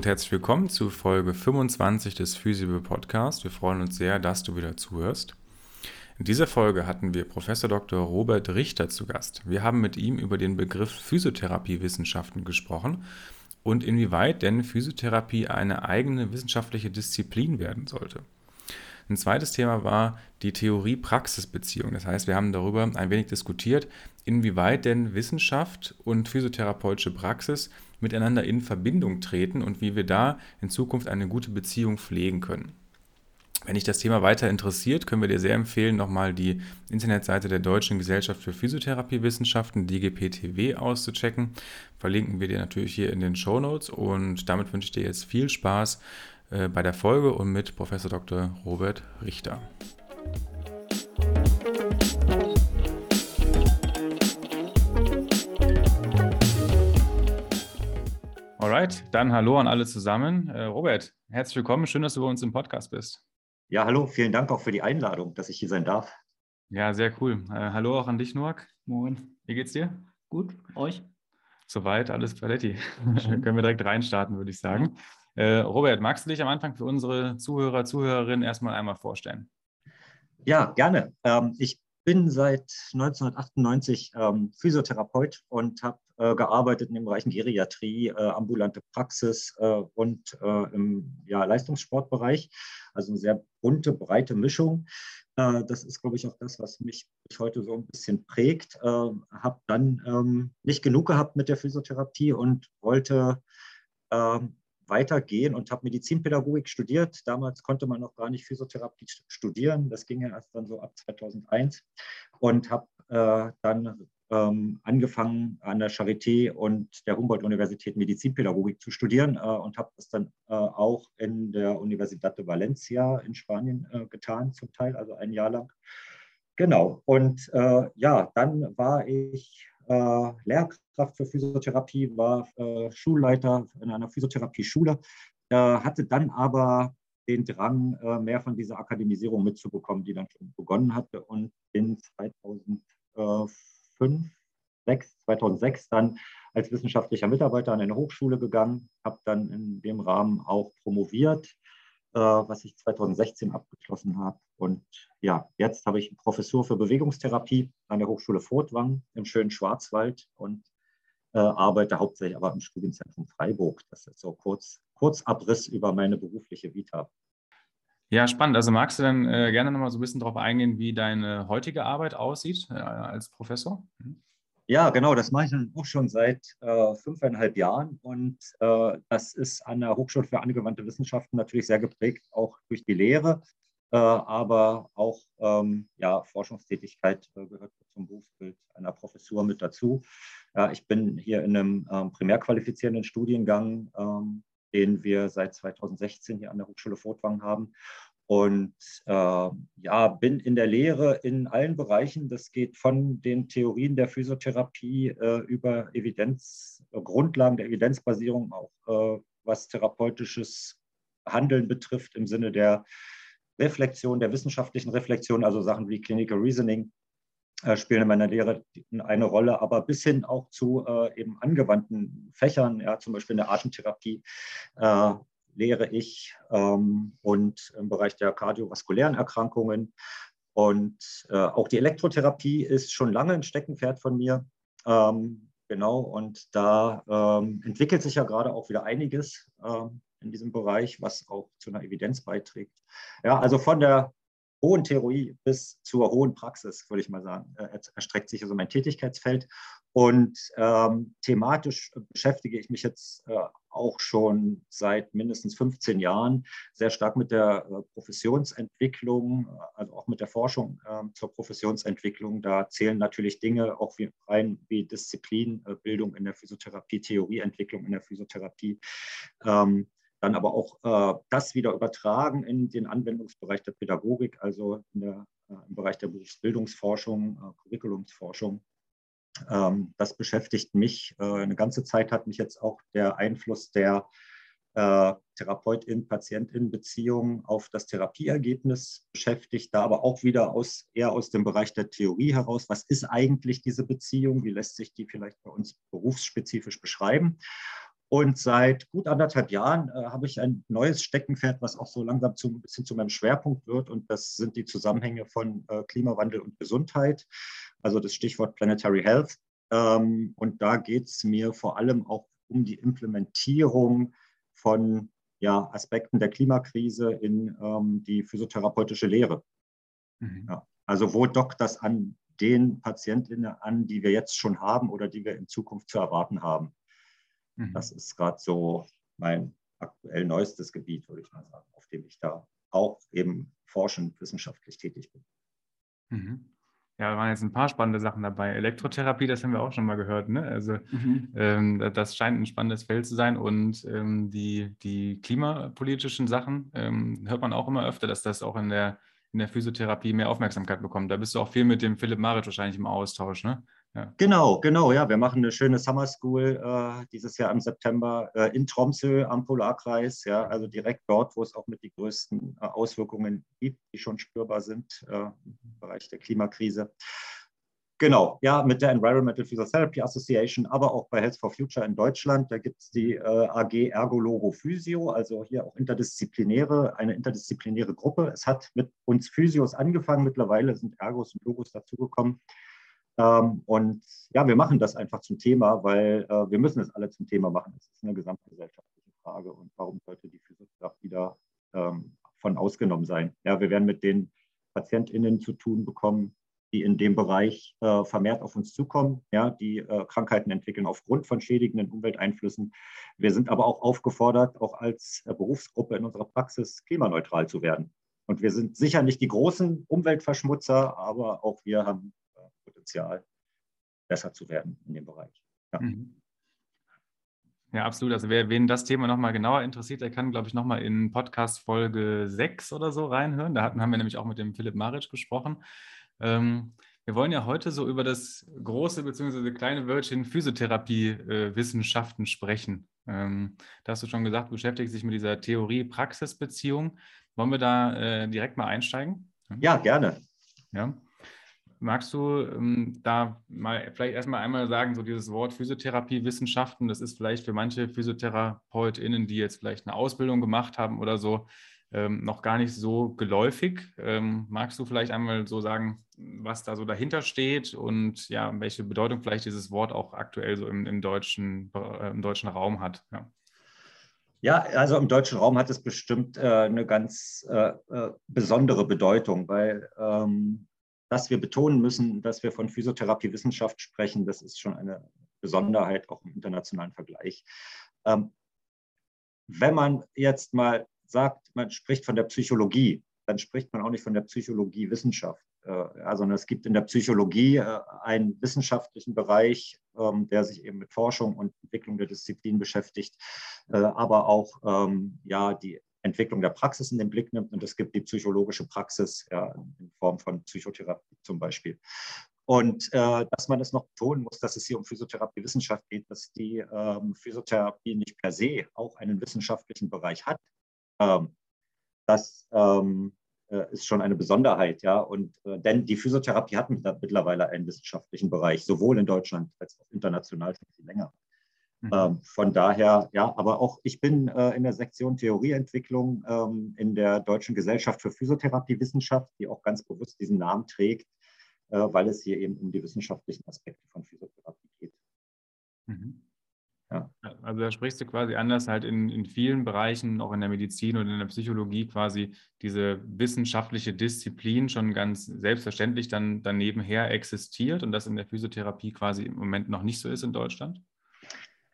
und herzlich willkommen zu Folge 25 des Physible Podcast. Wir freuen uns sehr, dass du wieder zuhörst. In dieser Folge hatten wir Professor Dr. Robert Richter zu Gast. Wir haben mit ihm über den Begriff Physiotherapiewissenschaften gesprochen und inwieweit denn Physiotherapie eine eigene wissenschaftliche Disziplin werden sollte. Ein zweites Thema war die Theorie-Praxis-Beziehung. Das heißt, wir haben darüber ein wenig diskutiert, inwieweit denn Wissenschaft und physiotherapeutische Praxis miteinander in Verbindung treten und wie wir da in Zukunft eine gute Beziehung pflegen können. Wenn dich das Thema weiter interessiert, können wir dir sehr empfehlen, nochmal die Internetseite der Deutschen Gesellschaft für Physiotherapiewissenschaften, DGPTW, auszuchecken. Verlinken wir dir natürlich hier in den Show Notes und damit wünsche ich dir jetzt viel Spaß äh, bei der Folge und mit Professor Dr. Robert Richter. Alright, dann hallo an alle zusammen. Äh, Robert, herzlich willkommen. Schön, dass du bei uns im Podcast bist. Ja, hallo. Vielen Dank auch für die Einladung, dass ich hier sein darf. Ja, sehr cool. Äh, hallo auch an dich, Noak. Moin. Wie geht's dir? Gut. Euch? Soweit, alles paletti. Können wir direkt reinstarten, würde ich sagen. Äh, Robert, magst du dich am Anfang für unsere Zuhörer, Zuhörerinnen erstmal einmal vorstellen? Ja, gerne. Ähm, ich bin seit 1998 ähm, Physiotherapeut und habe gearbeitet in den Bereichen Geriatrie, äh, ambulante Praxis äh, und äh, im ja, Leistungssportbereich. Also eine sehr bunte, breite Mischung. Äh, das ist, glaube ich, auch das, was mich heute so ein bisschen prägt. Äh, habe dann ähm, nicht genug gehabt mit der Physiotherapie und wollte ähm, weitergehen und habe Medizinpädagogik studiert. Damals konnte man noch gar nicht Physiotherapie studieren. Das ging ja erst dann so ab 2001 und habe äh, dann ähm, angefangen an der Charité und der Humboldt-Universität Medizinpädagogik zu studieren äh, und habe das dann äh, auch in der Universidad de Valencia in Spanien äh, getan, zum Teil, also ein Jahr lang. Genau, und äh, ja, dann war ich äh, Lehrkraft für Physiotherapie, war äh, Schulleiter in einer Physiotherapie-Schule, hatte dann aber den Drang, mehr von dieser Akademisierung mitzubekommen, die dann schon begonnen hatte und bin 2004 fünf, sechs, 2006 dann als wissenschaftlicher Mitarbeiter an eine Hochschule gegangen, habe dann in dem Rahmen auch promoviert, äh, was ich 2016 abgeschlossen habe. Und ja, jetzt habe ich eine Professur für Bewegungstherapie an der Hochschule Furtwang im schönen Schwarzwald und äh, arbeite hauptsächlich aber im Studienzentrum Freiburg. Das ist so kurz Kurzabriss über meine berufliche Vita. Ja, spannend. Also magst du dann äh, gerne nochmal so ein bisschen darauf eingehen, wie deine heutige Arbeit aussieht äh, als Professor? Mhm. Ja, genau, das mache ich dann auch schon seit äh, fünfeinhalb Jahren und äh, das ist an der Hochschule für angewandte Wissenschaften natürlich sehr geprägt, auch durch die Lehre, äh, aber auch ähm, ja, Forschungstätigkeit äh, gehört zum Berufsbild einer Professur mit dazu. ich bin hier in einem ähm, primär qualifizierenden Studiengang, ähm, den wir seit 2016 hier an der Hochschule Furtwang haben und äh, ja, bin in der Lehre in allen Bereichen. Das geht von den Theorien der Physiotherapie äh, über Evidenz, äh, Grundlagen der Evidenzbasierung, auch äh, was therapeutisches Handeln betrifft im Sinne der Reflexion, der wissenschaftlichen Reflexion, also Sachen wie Clinical Reasoning spielen in meiner Lehre eine Rolle, aber bis hin auch zu äh, eben angewandten Fächern, ja, zum Beispiel in der Atemtherapie, lehre ich ähm, und im Bereich der kardiovaskulären Erkrankungen. Und äh, auch die Elektrotherapie ist schon lange ein Steckenpferd von mir. Ähm, genau, und da ähm, entwickelt sich ja gerade auch wieder einiges ähm, in diesem Bereich, was auch zu einer Evidenz beiträgt. Ja, also von der hohen Theorie bis zur hohen Praxis, würde ich mal sagen, äh, erstreckt sich also mein Tätigkeitsfeld. Und ähm, thematisch beschäftige ich mich jetzt äh, auch schon seit mindestens 15 Jahren sehr stark mit der äh, Professionsentwicklung, also auch mit der Forschung äh, zur Professionsentwicklung. Da zählen natürlich Dinge auch wie, rein wie Disziplinbildung in der Physiotherapie, Theorieentwicklung in der Physiotherapie. Ähm, dann aber auch äh, das wieder übertragen in den Anwendungsbereich der Pädagogik, also der, äh, im Bereich der Berufsbildungsforschung, äh, Curriculumsforschung. Ähm, das beschäftigt mich. Äh, eine ganze Zeit hat mich jetzt auch der Einfluss der äh, Therapeutin-Patientin-Beziehung auf das Therapieergebnis beschäftigt, da aber auch wieder aus, eher aus dem Bereich der Theorie heraus. Was ist eigentlich diese Beziehung? Wie lässt sich die vielleicht bei uns berufsspezifisch beschreiben? Und seit gut anderthalb Jahren äh, habe ich ein neues Steckenpferd, was auch so langsam zu, ein bisschen zu meinem Schwerpunkt wird. Und das sind die Zusammenhänge von äh, Klimawandel und Gesundheit, also das Stichwort Planetary Health. Ähm, und da geht es mir vor allem auch um die Implementierung von ja, Aspekten der Klimakrise in ähm, die physiotherapeutische Lehre. Mhm. Ja, also wo dockt das an den Patientinnen an, die wir jetzt schon haben oder die wir in Zukunft zu erwarten haben? Mhm. Das ist gerade so mein aktuell neuestes Gebiet, würde ich mal sagen, auf dem ich da auch eben forschend wissenschaftlich tätig bin. Mhm. Ja, da waren jetzt ein paar spannende Sachen dabei. Elektrotherapie, das haben wir auch schon mal gehört. Ne? Also mhm. ähm, das scheint ein spannendes Feld zu sein. Und ähm, die, die klimapolitischen Sachen ähm, hört man auch immer öfter, dass das auch in der, in der Physiotherapie mehr Aufmerksamkeit bekommt. Da bist du auch viel mit dem Philipp Maritz wahrscheinlich im Austausch. Ne? Ja. Genau, genau, ja. Wir machen eine schöne Summer School äh, dieses Jahr im September äh, in Tromsø am Polarkreis, ja, also direkt dort, wo es auch mit die größten äh, Auswirkungen gibt, die schon spürbar sind äh, im Bereich der Klimakrise. Genau, ja, mit der Environmental Physiotherapy Association, aber auch bei Health for Future in Deutschland. Da gibt es die äh, AG Ergologo Physio, also hier auch interdisziplinäre, eine interdisziplinäre Gruppe. Es hat mit uns Physios angefangen, mittlerweile sind Ergos und Logos dazugekommen. Ähm, und ja, wir machen das einfach zum Thema, weil äh, wir müssen es alle zum Thema machen. Es ist eine gesamtgesellschaftliche Frage. Und warum sollte die Physiotherapie da ähm, von ausgenommen sein? Ja, wir werden mit den PatientInnen zu tun bekommen, die in dem Bereich äh, vermehrt auf uns zukommen, ja, die äh, Krankheiten entwickeln aufgrund von schädigenden Umwelteinflüssen. Wir sind aber auch aufgefordert, auch als äh, Berufsgruppe in unserer Praxis klimaneutral zu werden. Und wir sind sicher nicht die großen Umweltverschmutzer, aber auch wir haben Potenzial, besser zu werden in dem Bereich. Ja. Mhm. Ja, absolut. Also wer wen das Thema nochmal genauer interessiert, der kann, glaube ich, nochmal in Podcast Folge 6 oder so reinhören. Da hatten, haben wir nämlich auch mit dem Philipp Maric gesprochen. Ähm, wir wollen ja heute so über das große bzw. kleine Wörtchen Physiotherapie-Wissenschaften äh, sprechen. Ähm, da hast du schon gesagt, du beschäftigst dich mit dieser Theorie-Praxis-Beziehung. Wollen wir da äh, direkt mal einsteigen? Ja, gerne. Ja. Magst du ähm, da mal vielleicht erstmal einmal sagen, so dieses Wort Physiotherapie-Wissenschaften, das ist vielleicht für manche PhysiotherapeutInnen, die jetzt vielleicht eine Ausbildung gemacht haben oder so, ähm, noch gar nicht so geläufig. Ähm, magst du vielleicht einmal so sagen, was da so dahinter steht und ja, welche Bedeutung vielleicht dieses Wort auch aktuell so im, im deutschen, äh, im deutschen Raum hat? Ja. Ja, also im deutschen Raum hat es bestimmt äh, eine ganz äh, äh besondere Bedeutung, weil ähm, dass wir betonen müssen, dass wir von Physiotherapiewissenschaft sprechen, das ist schon eine Besonderheit auch im internationalen Vergleich. Ähm, wenn man jetzt mal sagt, man spricht von der Psychologie, dann spricht man auch nicht von der Psychologiewissenschaft. Äh, also es gibt in der Psychologie äh, einen wissenschaftlichen Bereich, ähm, der sich eben mit Forschung und Entwicklung der Disziplin beschäftigt, äh, aber auch ähm, ja, die Entwicklung der Praxis in den Blick nimmt. Und es gibt die psychologische Praxis ja, in Form von Psychotherapie zum Beispiel. Und äh, dass man es noch betonen muss, dass es hier um Physiotherapiewissenschaft geht, dass die ähm, Physiotherapie nicht per se auch einen wissenschaftlichen Bereich hat. Ähm, das ähm, äh, ist schon eine Besonderheit, ja. Und äh, denn die Physiotherapie hat mittlerweile einen wissenschaftlichen Bereich, sowohl in Deutschland als auch international schon viel länger. Mhm. Ähm, von daher, ja, aber auch ich bin äh, in der Sektion Theorieentwicklung ähm, in der Deutschen Gesellschaft für Physiotherapiewissenschaft, die auch ganz bewusst diesen Namen trägt, äh, weil es hier eben um die wissenschaftlichen Aspekte von Physiotherapie geht. Mhm. Ja. Also da sprichst du quasi anders halt in, in vielen Bereichen, auch in der Medizin und in der Psychologie quasi diese wissenschaftliche Disziplin schon ganz selbstverständlich dann daneben her existiert und das in der Physiotherapie quasi im Moment noch nicht so ist in Deutschland?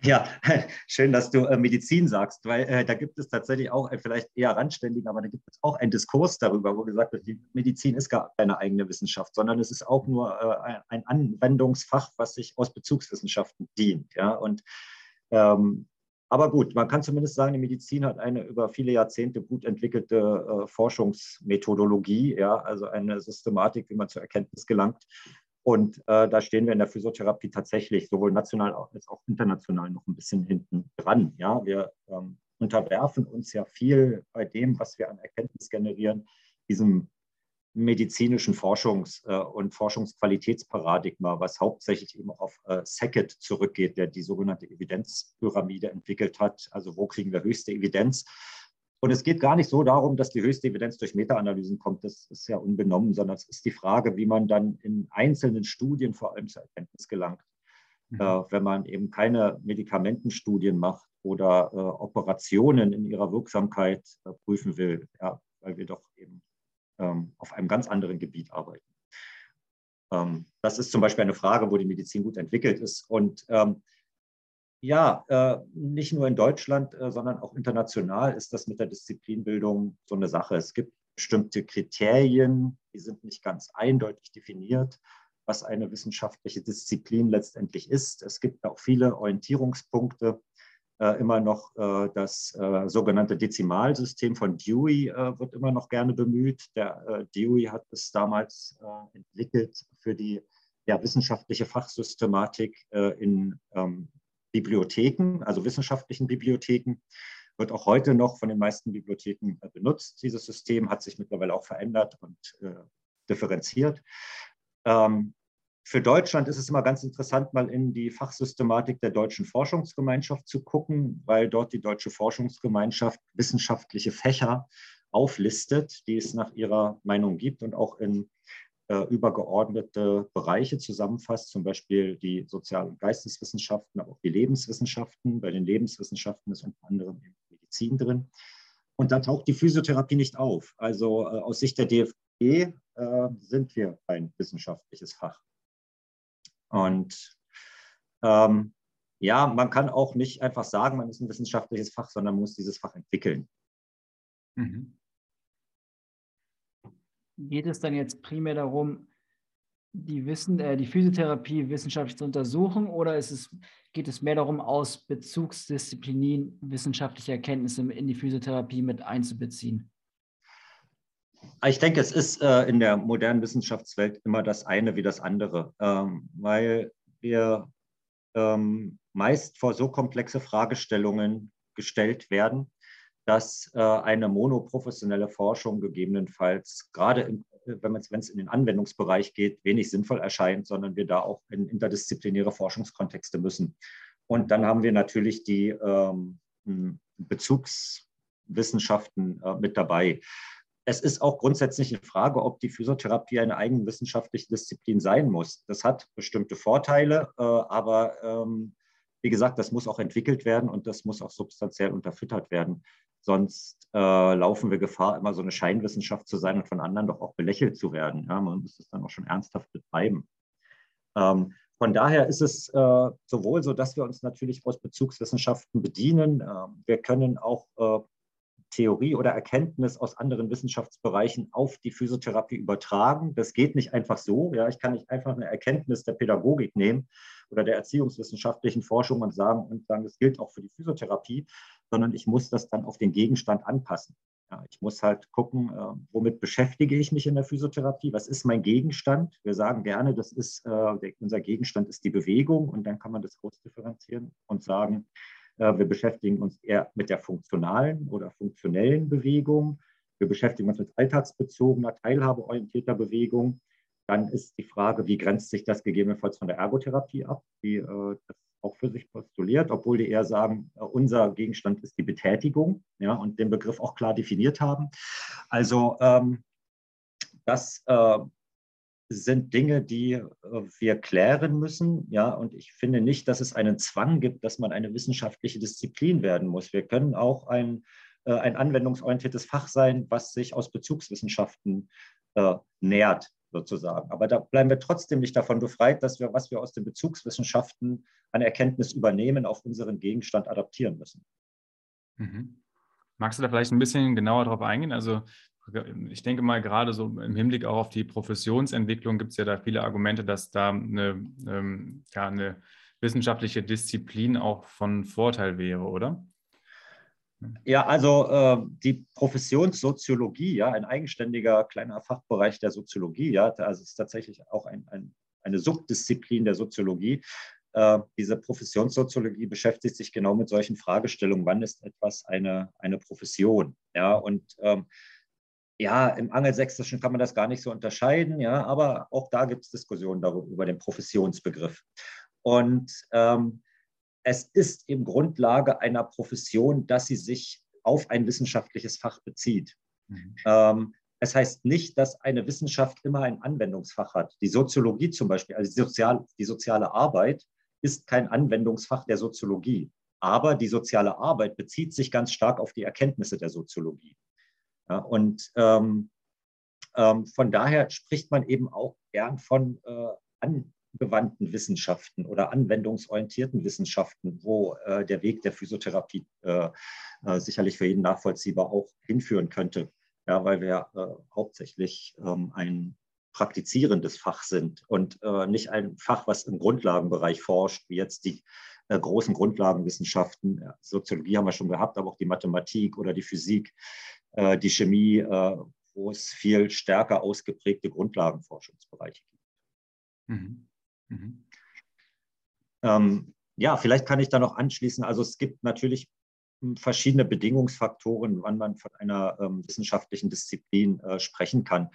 Ja, schön, dass du äh, Medizin sagst, weil äh, da gibt es tatsächlich auch äh, vielleicht eher randständigen, aber da gibt es auch einen Diskurs darüber, wo gesagt wird, die Medizin ist gar keine eigene Wissenschaft, sondern es ist auch nur äh, ein Anwendungsfach, was sich aus Bezugswissenschaften dient. Ja? Und, ähm, aber gut, man kann zumindest sagen, die Medizin hat eine über viele Jahrzehnte gut entwickelte äh, Forschungsmethodologie, ja? also eine Systematik, wie man zur Erkenntnis gelangt. Und äh, da stehen wir in der Physiotherapie tatsächlich sowohl national als auch international noch ein bisschen hinten dran. Ja, wir ähm, unterwerfen uns ja viel bei dem, was wir an Erkenntnis generieren, diesem medizinischen Forschungs- äh, und Forschungsqualitätsparadigma, was hauptsächlich eben auf äh, Sackett zurückgeht, der die sogenannte Evidenzpyramide entwickelt hat. Also wo kriegen wir höchste Evidenz? Und es geht gar nicht so darum, dass die höchste Evidenz durch Meta-Analysen kommt. Das ist ja unbenommen, sondern es ist die Frage, wie man dann in einzelnen Studien vor allem zur Erkenntnis gelangt. Mhm. Äh, wenn man eben keine Medikamentenstudien macht oder äh, Operationen in ihrer Wirksamkeit äh, prüfen will, ja, weil wir doch eben ähm, auf einem ganz anderen Gebiet arbeiten. Ähm, das ist zum Beispiel eine Frage, wo die Medizin gut entwickelt ist. Und ähm, ja, äh, nicht nur in Deutschland, äh, sondern auch international ist das mit der Disziplinbildung so eine Sache. Es gibt bestimmte Kriterien, die sind nicht ganz eindeutig definiert, was eine wissenschaftliche Disziplin letztendlich ist. Es gibt auch viele Orientierungspunkte. Äh, immer noch äh, das äh, sogenannte Dezimalsystem von Dewey äh, wird immer noch gerne bemüht. Der Dewey hat es damals entwickelt für die ja, wissenschaftliche Fachsystematik in ähm, Bibliotheken, also wissenschaftlichen Bibliotheken. Wird auch heute noch von den meisten Bibliotheken benutzt. Dieses System hat sich mittlerweile auch verändert und differenziert. Ähm, für Deutschland ist es immer ganz interessant, mal in die Fachsystematik der deutschen Forschungsgemeinschaft zu gucken, weil dort die deutsche Forschungsgemeinschaft wissenschaftliche Fächer auflistet, die es nach ihrer Meinung gibt und auch in äh, übergeordnete Bereiche zusammenfasst, zum Beispiel die Sozial- und Geisteswissenschaften, aber auch die Lebenswissenschaften. Bei den Lebenswissenschaften ist unter anderem Medizin drin. Und da taucht die Physiotherapie nicht auf. Also äh, aus Sicht der DFG äh, sind wir ein wissenschaftliches Fach. Und ähm, ja, man kann auch nicht einfach sagen, man ist ein wissenschaftliches Fach, sondern man muss dieses Fach entwickeln. Mhm. Geht es dann jetzt primär darum, die, Wissen, äh, die Physiotherapie wissenschaftlich zu untersuchen oder ist es, geht es mehr darum, aus Bezugsdisziplinen wissenschaftliche Erkenntnisse in die Physiotherapie mit einzubeziehen? Ich denke, es ist äh, in der modernen Wissenschaftswelt immer das eine wie das andere, ähm, weil wir ähm, meist vor so komplexe Fragestellungen gestellt werden, dass äh, eine monoprofessionelle Forschung gegebenenfalls, gerade wenn es in den Anwendungsbereich geht, wenig sinnvoll erscheint, sondern wir da auch in interdisziplinäre Forschungskontexte müssen. Und dann haben wir natürlich die ähm, Bezugswissenschaften äh, mit dabei es ist auch grundsätzlich eine Frage, ob die Physiotherapie eine eigenwissenschaftliche Disziplin sein muss. Das hat bestimmte Vorteile, äh, aber ähm, wie gesagt, das muss auch entwickelt werden und das muss auch substanziell unterfüttert werden. Sonst äh, laufen wir Gefahr, immer so eine Scheinwissenschaft zu sein und von anderen doch auch belächelt zu werden. Ja, man muss es dann auch schon ernsthaft betreiben. Ähm, von daher ist es äh, sowohl so, dass wir uns natürlich aus Bezugswissenschaften bedienen. Ähm, wir können auch äh, Theorie oder Erkenntnis aus anderen Wissenschaftsbereichen auf die Physiotherapie übertragen. Das geht nicht einfach so. Ja, ich kann nicht einfach eine Erkenntnis der Pädagogik nehmen oder der erziehungswissenschaftlichen Forschung und sagen, und sagen, das gilt auch für die Physiotherapie, sondern ich muss das dann auf den Gegenstand anpassen. Ja, ich muss halt gucken, äh, womit beschäftige ich mich in der Physiotherapie? Was ist mein Gegenstand? Wir sagen gerne, das ist, äh, der, unser Gegenstand ist die Bewegung und dann kann man das ausdifferenzieren und sagen, äh, wir beschäftigen uns eher mit der funktionalen oder funktionellen Bewegung. Wir beschäftigen uns mit alltagsbezogener, teilhabeorientierter Bewegung. Dann ist die Frage, wie grenzt sich das gegebenenfalls von der Ergotherapie ab, die äh, das auch für sich postuliert, obwohl die eher sagen, äh, unser Gegenstand ist die Betätigung ja, und den Begriff auch klar definiert haben. Also ähm, das äh, sind Dinge, die äh, wir klären müssen. Ja, und ich finde nicht, dass es einen Zwang gibt, dass man eine wissenschaftliche Disziplin werden muss. Wir können auch ein, äh, ein anwendungsorientiertes Fach sein, was sich aus Bezugswissenschaften äh, nährt, sozusagen. Aber da bleiben wir trotzdem nicht davon befreit, dass wir, was wir aus den Bezugswissenschaften an Erkenntnis übernehmen, auf unseren Gegenstand adaptieren müssen. Mhm. Magst du da vielleicht ein bisschen genauer darauf eingehen? Also ich denke mal, gerade so im Hinblick auch auf die Professionsentwicklung gibt es ja da viele Argumente, dass da eine, ähm, ja, eine wissenschaftliche Disziplin auch von Vorteil wäre, oder? Ja, also äh, die Professionssoziologie, ja, ein eigenständiger kleiner Fachbereich der Soziologie, ja, also ist tatsächlich auch ein, ein, eine Subdisziplin der Soziologie. Äh, diese Professionssoziologie beschäftigt sich genau mit solchen Fragestellungen. Wann ist etwas eine, eine Profession? Ja, und ähm, ja, im Angelsächsischen kann man das gar nicht so unterscheiden, ja, aber auch da gibt es Diskussionen darüber, über den Professionsbegriff. Und ähm, es ist eben Grundlage einer Profession, dass sie sich auf ein wissenschaftliches Fach bezieht. Mhm. Ähm, es heißt nicht, dass eine Wissenschaft immer ein Anwendungsfach hat. Die Soziologie zum Beispiel, also die, Sozial, die soziale Arbeit, ist kein Anwendungsfach der Soziologie. Aber die soziale Arbeit bezieht sich ganz stark auf die Erkenntnisse der Soziologie. Ja, und ähm, ähm, von daher spricht man eben auch gern von äh, angewandten Wissenschaften oder anwendungsorientierten Wissenschaften, wo äh, der Weg der Physiotherapie äh, äh sicherlich für jeden nachvollziehbar auch hinführen könnte. Ja, weil wir äh, hauptsächlich ähm, ein praktizierendes Fach sind und äh, nicht ein Fach, was im Grundlagenbereich forscht, wie jetzt die äh, großen Grundlagenwissenschaften. Ja, Soziologie haben wir schon gehabt, aber auch die Mathematik oder die Physik, die Chemie, wo es viel stärker ausgeprägte Grundlagenforschungsbereiche gibt. Mhm. Mhm. Ähm, ja, vielleicht kann ich da noch anschließen. Also es gibt natürlich hm, verschiedene Bedingungsfaktoren, wann man von einer ähm, wissenschaftlichen Disziplin äh, sprechen kann.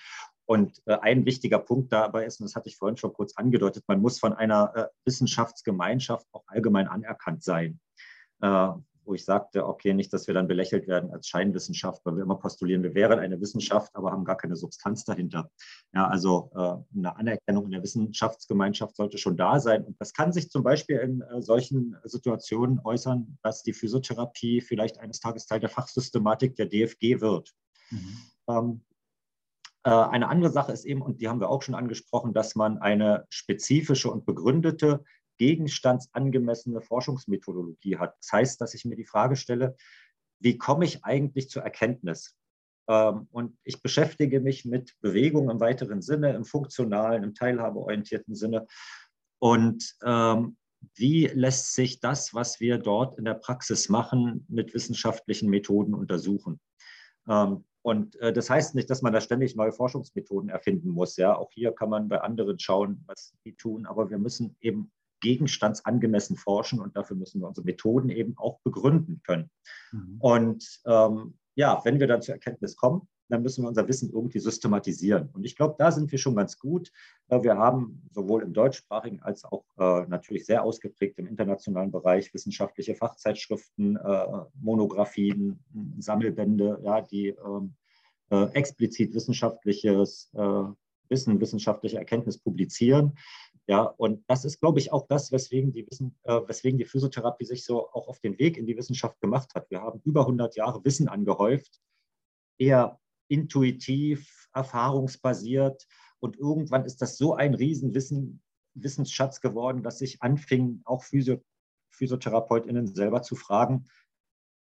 Und äh, ein wichtiger Punkt dabei ist, und das hatte ich vorhin schon kurz angedeutet, man muss von einer äh, Wissenschaftsgemeinschaft auch allgemein anerkannt sein. Wo ich sagte, okay, nicht, dass wir dann belächelt werden als Scheinwissenschaft, weil wir immer postulieren, wir wären eine Wissenschaft, aber haben gar keine Substanz dahinter. Ja, also äh, eine Anerkennung in der Wissenschaftsgemeinschaft sollte schon da sein. Und das kann sich zum Beispiel in äh, solchen Situationen äußern, dass die Physiotherapie vielleicht eines Tages Teil der Fachsystematik der DFG wird. Mhm. Ähm, äh, eine andere Sache ist eben, und die haben wir auch schon angesprochen, dass man eine spezifische und begründete gegenstandsangemessene Forschungsmethodologie hat. Das heißt, dass ich mir die Frage stelle, wie komme ich eigentlich zur Erkenntnis? Ähm, und ich beschäftige mich mit Bewegung im weiteren Sinne, im funktionalen, im teilhabeorientierten Sinne. Und ähm, wie lässt sich das, was wir dort in der Praxis machen, mit wissenschaftlichen Methoden untersuchen? Ähm, und äh, das heißt nicht, dass man da ständig neue Forschungsmethoden erfinden muss. Ja, auch hier kann man bei anderen schauen, was die tun. Aber wir müssen eben gegenstandsangemessen forschen und dafür müssen wir unsere Methoden eben auch begründen können. Mhm. Und ähm, ja, wenn wir dann zur Erkenntnis kommen, dann müssen wir unser Wissen irgendwie systematisieren. Und ich glaube, da sind wir schon ganz gut. Wir haben sowohl im deutschsprachigen als auch äh, natürlich sehr ausgeprägt im internationalen Bereich wissenschaftliche Fachzeitschriften, äh, Monographien, Sammelbände, ja, die ähm, äh, explizit wissenschaftliches Wissen, wissenschaftliche Erkenntnis publizieren. Ja, und das ist, glaube ich, auch das, weswegen die, Wissen, äh, weswegen die Physiotherapie sich so auch auf den Weg in die Wissenschaft gemacht hat. Wir haben über 100 Jahre Wissen angehäuft, eher intuitiv, erfahrungsbasiert. Und irgendwann ist das so ein Riesenwissen, Wissensschatz geworden, dass sich anfing, auch Physio PhysiotherapeutInnen selber zu fragen,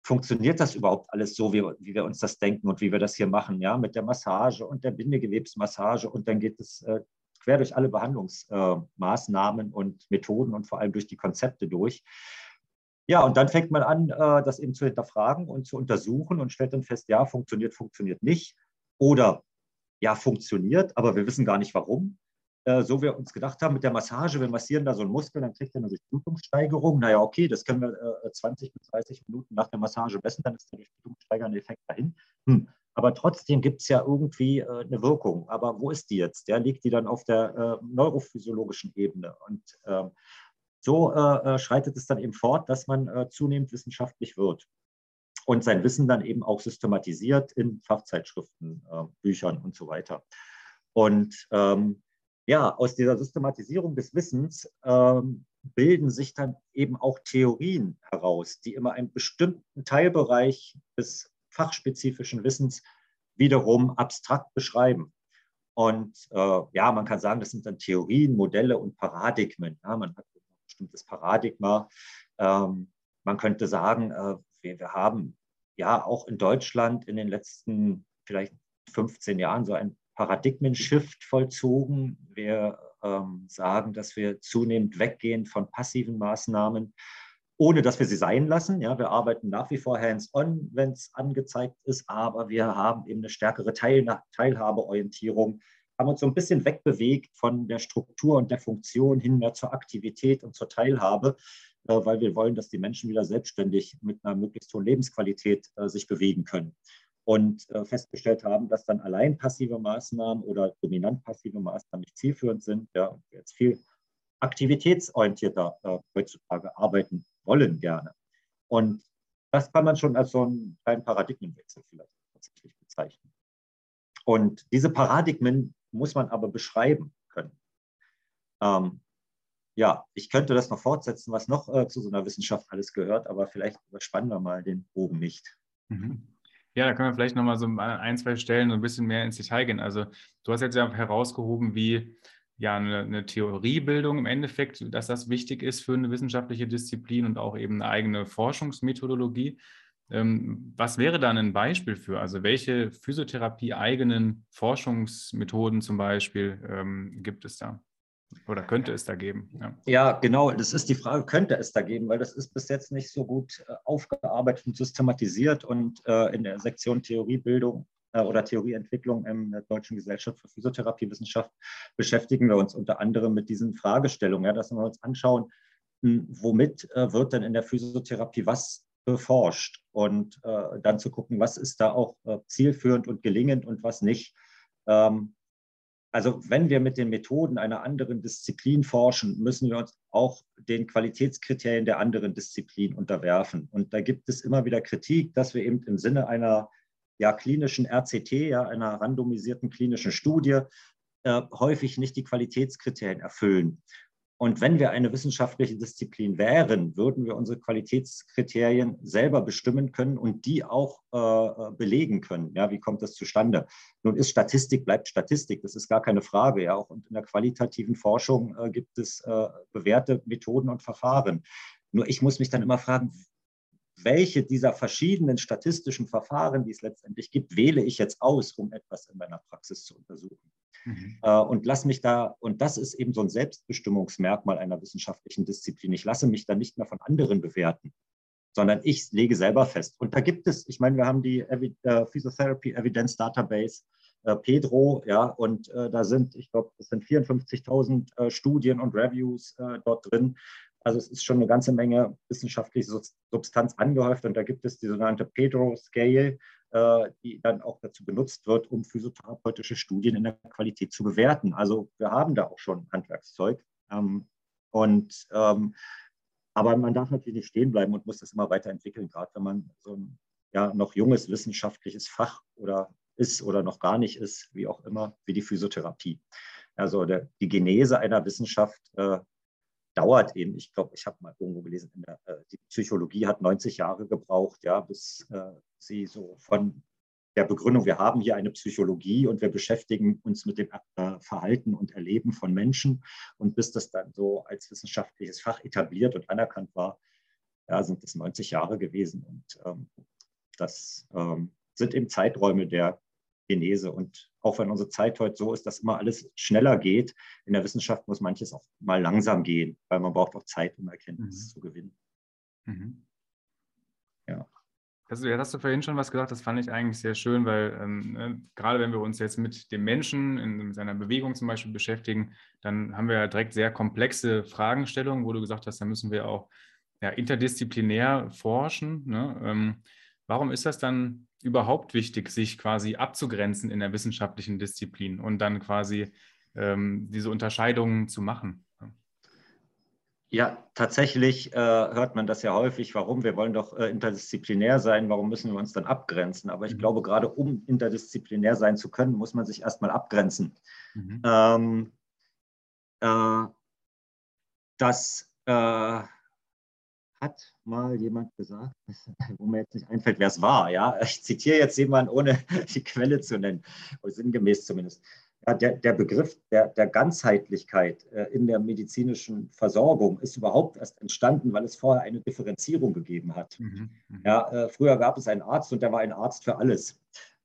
funktioniert das überhaupt alles so, wie, wie, wir uns das denken und wie wir das hier machen, ja, mit der Massage und der Bindegewebsmassage und dann geht es äh, quer durch alle Behandlungsmaßnahmen äh, und Methoden und vor allem durch die Konzepte durch. Ja, und dann fängt man an, äh, das eben zu hinterfragen und zu untersuchen und stellt dann fest, ja, funktioniert, funktioniert nicht. Oder ja, funktioniert, aber wir wissen gar nicht warum. Äh, so wir uns gedacht haben mit der Massage, wir massieren da so einen Muskel, dann kriegt er eine Durchblutungssteigerung. Naja, okay, das können wir 20 bis 30 Minuten nach der Massage messen, dann ist der durchblutungssteigernde Effekt dahin. Hm. Aber trotzdem gibt es ja irgendwie äh, eine Wirkung. Aber wo ist die jetzt? Ja, liegt die dann auf der äh, neurophysiologischen Ebene? Und ähm, so äh, äh, schreitet es dann eben fort, dass man äh, zunehmend wissenschaftlich wird und sein Wissen dann eben auch systematisiert in Fachzeitschriften, Büchern und so weiter. Und ähm, ja, aus dieser Systematisierung des Wissens ähm, bilden sich dann eben auch Theorien heraus, die immer einen bestimmten Teilbereich des fachspezifischen Wissens wiederum abstrakt beschreiben. Und äh, ja, man kann sagen, das sind dann Theorien, Modelle und Paradigmen. Ja, man hat ein bestimmtes Paradigma. Ähm, man könnte sagen, äh, wir, wir, haben ja auch in Deutschland in den letzten vielleicht 15 Jahren so ein Paradigmen-Shift vollzogen. Wir ähm, sagen, dass wir zunehmend weggehen von passiven Maßnahmen ohne dass wir sie sein lassen. Ja, wir arbeiten nach wie vor hands-on, wenn es angezeigt ist, aber wir haben eben eine stärkere Teil Teilhabeorientierung, haben uns so ein bisschen wegbewegt von der Struktur und der Funktion hin mehr zur Aktivität und zur Teilhabe, äh, weil wir wollen, dass die Menschen wieder selbstständig mit einer möglichst hohen Lebensqualität äh, sich bewegen können. und äh, festgestellt haben, dass dann allein passive Maßnahmen oder dominant passive Maßnahmen nicht zielführend sind. Ja, jetzt viel aktivitätsorientierter äh, heutzutage arbeiten wollen gerne. Und das kann man schon als so einen kleinen Paradigmenwechsel vielleicht tatsächlich bezeichnen. Und diese Paradigmen muss man aber beschreiben können. Ähm, ja, ich könnte das noch fortsetzen, was noch äh, zu so einer Wissenschaft alles gehört, aber vielleicht überspannen wir mal den Bogen nicht. Mhm. Ja, da können wir vielleicht nochmal so ein, zwei Stellen so ein bisschen mehr ins Detail gehen. Also du hast jetzt ja herausgehoben, wie ja eine, eine, Theoriebildung im Endeffekt, dass das wichtig ist für eine wissenschaftliche Disziplin und auch eben eine eigene Forschungsmethodologie. Ähm, was wäre da ein Beispiel für? Also welche Physiotherapie-eigenen Forschungsmethoden zum Beispiel ähm, gibt es da? Oder könnte es da geben? Ja. ja. genau. Das ist die Frage, könnte es da geben, weil das ist bis jetzt nicht so gut äh, aufgearbeitet und systematisiert. Und äh, in der Sektion Theoriebildung oder Theorieentwicklung in der Deutschen Gesellschaft für Physiotherapiewissenschaft beschäftigen wir uns unter anderem mit diesen Fragestellungen, ja, dass wir uns anschauen, hm, womit äh, wird denn in der Physiotherapie was beforscht und äh, dann zu gucken, was ist da auch äh, zielführend und gelingend und was nicht. Ähm, also wenn wir mit den Methoden einer anderen Disziplin forschen, müssen wir uns auch den Qualitätskriterien der anderen Disziplin unterwerfen. Und da gibt es immer wieder Kritik, dass wir eben im Sinne einer ja, klinischen RCT, ja, einer randomisierten klinischen Studie, äh, häufig nicht die Qualitätskriterien erfüllen. Und wenn wir eine wissenschaftliche Disziplin wären, würden wir unsere Qualitätskriterien selber bestimmen können und die auch äh, äh, belegen können. Ja, wie kommt das zustande? Nun ist Statistik, bleibt Statistik, das ist gar keine Frage. Ja, auch in der qualitativen Forschung äh, gibt es äh, bewährte Methoden und Verfahren. Nur ich muss mich dann immer fragen, welche dieser verschiedenen statistischen Verfahren, die es letztendlich gibt, wähle ich jetzt aus, um etwas in meiner Praxis zu untersuchen. Mhm. Äh, und lass mich da, und das ist eben so ein Selbstbestimmungsmerkmal einer wissenschaftlichen Disziplin. Ich lasse mich da nicht mehr von anderen bewerten, sondern ich lege selber fest. Und da gibt es, ich meine, wir haben die Evi äh, Physiotherapy Evidence Database, äh, Pedro, ja, und äh, da sind, ich glaube, es sind 54.000 äh, Studien und Reviews dort drin. Also es ist schon eine ganze Menge wissenschaftliche Substanz angehäuft und da gibt es die sogenannte Pedro Scale, äh, die dann auch dazu benutzt wird, um physiotherapeutische Studien in der Qualität zu bewerten. Also wir haben da auch schon Handwerkszeug. Ähm, und ähm, aber man darf natürlich nicht stehen bleiben und muss das immer weiterentwickeln, gerade wenn man so ein ja, noch junges wissenschaftliches Fach oder ist oder noch gar nicht ist, wie auch immer, wie die Physiotherapie. Also der, die Genese einer Wissenschaft äh, dauert eben, ich glaube, ich habe mal irgendwo gelesen, der, äh, die Psychologie hat 90 Jahre gebraucht, ja, bis äh, sie so von der Begründung, wir haben hier eine Psychologie und wir beschäftigen uns mit dem äh, Verhalten und Erleben von Menschen. Und bis das dann so als wissenschaftliches Fach etabliert und anerkannt war, ja, sind es 90 Jahre gewesen. Und ähm, das ähm, sind eben Zeiträume der Genese. Und auch wenn unsere Zeit heute so ist, dass immer alles schneller geht, in der Wissenschaft muss manches auch mal langsam gehen, weil man braucht auch Zeit, um Erkenntnis mhm. zu gewinnen. Mhm. Ja. Das, jetzt hast du vorhin schon was gesagt, das fand ich eigentlich sehr schön, weil ähm, ne, gerade wenn wir uns jetzt mit dem Menschen in seiner Bewegung zum Beispiel beschäftigen, dann haben wir ja direkt sehr komplexe Fragestellungen, wo du gesagt hast, da müssen wir auch ja, interdisziplinär forschen. Ne? Ähm, warum ist das dann überhaupt wichtig, sich quasi abzugrenzen in der wissenschaftlichen Disziplin und dann quasi ähm, diese Unterscheidungen zu machen? Ja, tatsächlich äh, hört man das ja häufig, warum wir wollen doch äh, interdisziplinär sein, warum müssen wir uns dann abgrenzen? Aber ich mhm. glaube, gerade um interdisziplinär sein zu können, muss man sich erstmal abgrenzen. Mhm. Ähm, äh, das äh, hat mal jemand gesagt, wo mir jetzt nicht einfällt, wer es war. Ja? Ich zitiere jetzt jemanden, ohne die Quelle zu nennen, oder sinngemäß zumindest. Ja, der, der Begriff der, der Ganzheitlichkeit äh, in der medizinischen Versorgung ist überhaupt erst entstanden, weil es vorher eine Differenzierung gegeben hat. Mhm, mhm. ja, äh, früher gab es einen Arzt und der war ein Arzt für alles.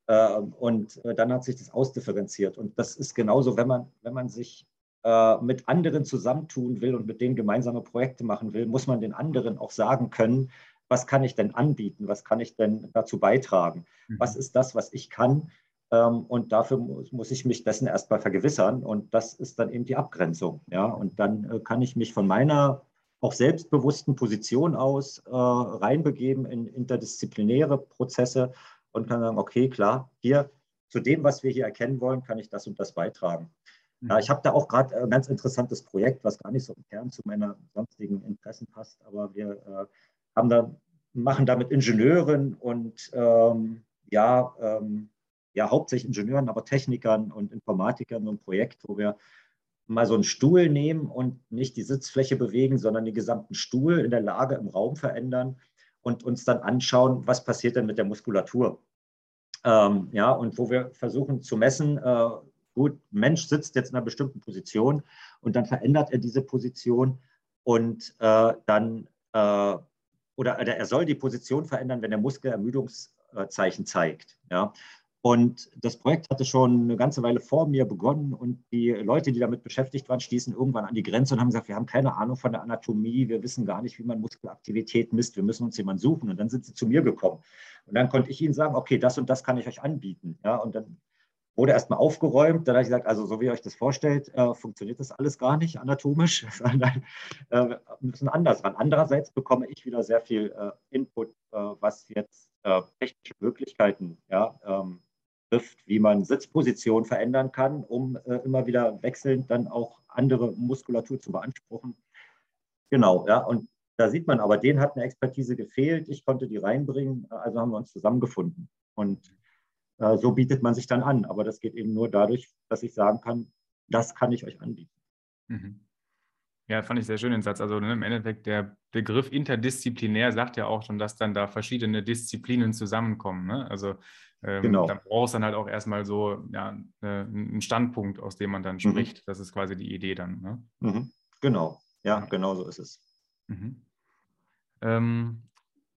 Ähm, und äh, dann hat sich das ausdifferenziert. Und das ist genauso, wenn man, wenn man sich äh, mit anderen zusammentun will und mit denen gemeinsame Projekte machen will, muss man den anderen auch sagen können, was kann ich denn anbieten, was kann ich denn dazu beitragen, mhm. was ist das, was ich kann. Ähm, und dafür muss, muss ich mich dessen erstmal vergewissern. Und das ist dann eben die Abgrenzung. Ja? Und dann äh, kann ich mich von meiner auch selbstbewussten Position aus äh, reinbegeben in interdisziplinäre Prozesse und kann sagen, okay, klar, hier zu dem, was wir hier erkennen wollen, kann ich das und das beitragen. Ja, ich habe da auch gerade ein ganz interessantes Projekt, was gar nicht so im Kern zu meiner sonstigen Interessen passt, aber wir äh, haben da, machen da mit Ingenieuren und ähm, ja, ähm, ja, hauptsächlich Ingenieuren, aber Technikern und Informatikern so ein Projekt, wo wir mal so einen Stuhl nehmen und nicht die Sitzfläche bewegen, sondern den gesamten Stuhl in der Lage im Raum verändern und uns dann anschauen, was passiert denn mit der Muskulatur. Ähm, ja, und wo wir versuchen zu messen, äh, gut, Mensch sitzt jetzt in einer bestimmten Position und dann verändert er diese Position und äh, dann, äh, oder er soll die Position verändern, wenn der Muskel Ermüdungszeichen zeigt. Ja. Und das Projekt hatte schon eine ganze Weile vor mir begonnen und die Leute, die damit beschäftigt waren, stießen irgendwann an die Grenze und haben gesagt, wir haben keine Ahnung von der Anatomie, wir wissen gar nicht, wie man Muskelaktivität misst, wir müssen uns jemanden suchen. Und dann sind sie zu mir gekommen. Und dann konnte ich ihnen sagen, okay, das und das kann ich euch anbieten. Ja, und dann wurde erstmal aufgeräumt. Dann habe ich gesagt, also so wie ihr euch das vorstellt, äh, funktioniert das alles gar nicht anatomisch, sondern äh, müssen anders ran. Andererseits bekomme ich wieder sehr viel äh, Input, äh, was jetzt äh, technische Möglichkeiten ja, ähm, betrifft, wie man Sitzposition verändern kann, um äh, immer wieder wechselnd dann auch andere Muskulatur zu beanspruchen. Genau, ja, und da sieht man aber, denen hat eine Expertise gefehlt. Ich konnte die reinbringen, also haben wir uns zusammengefunden. Und so bietet man sich dann an. Aber das geht eben nur dadurch, dass ich sagen kann, das kann ich euch anbieten. Mhm. Ja, fand ich sehr schön den Satz. Also ne, im Endeffekt der Begriff interdisziplinär sagt ja auch schon, dass dann da verschiedene Disziplinen zusammenkommen. Ne? Also ähm, genau. dann braucht es dann halt auch erstmal so ja, ne, einen Standpunkt, aus dem man dann mhm. spricht. Mhm. Das ist quasi die Idee dann. Ne? Mhm. Genau, ja, ja, genau so ist es. Mhm. Ähm,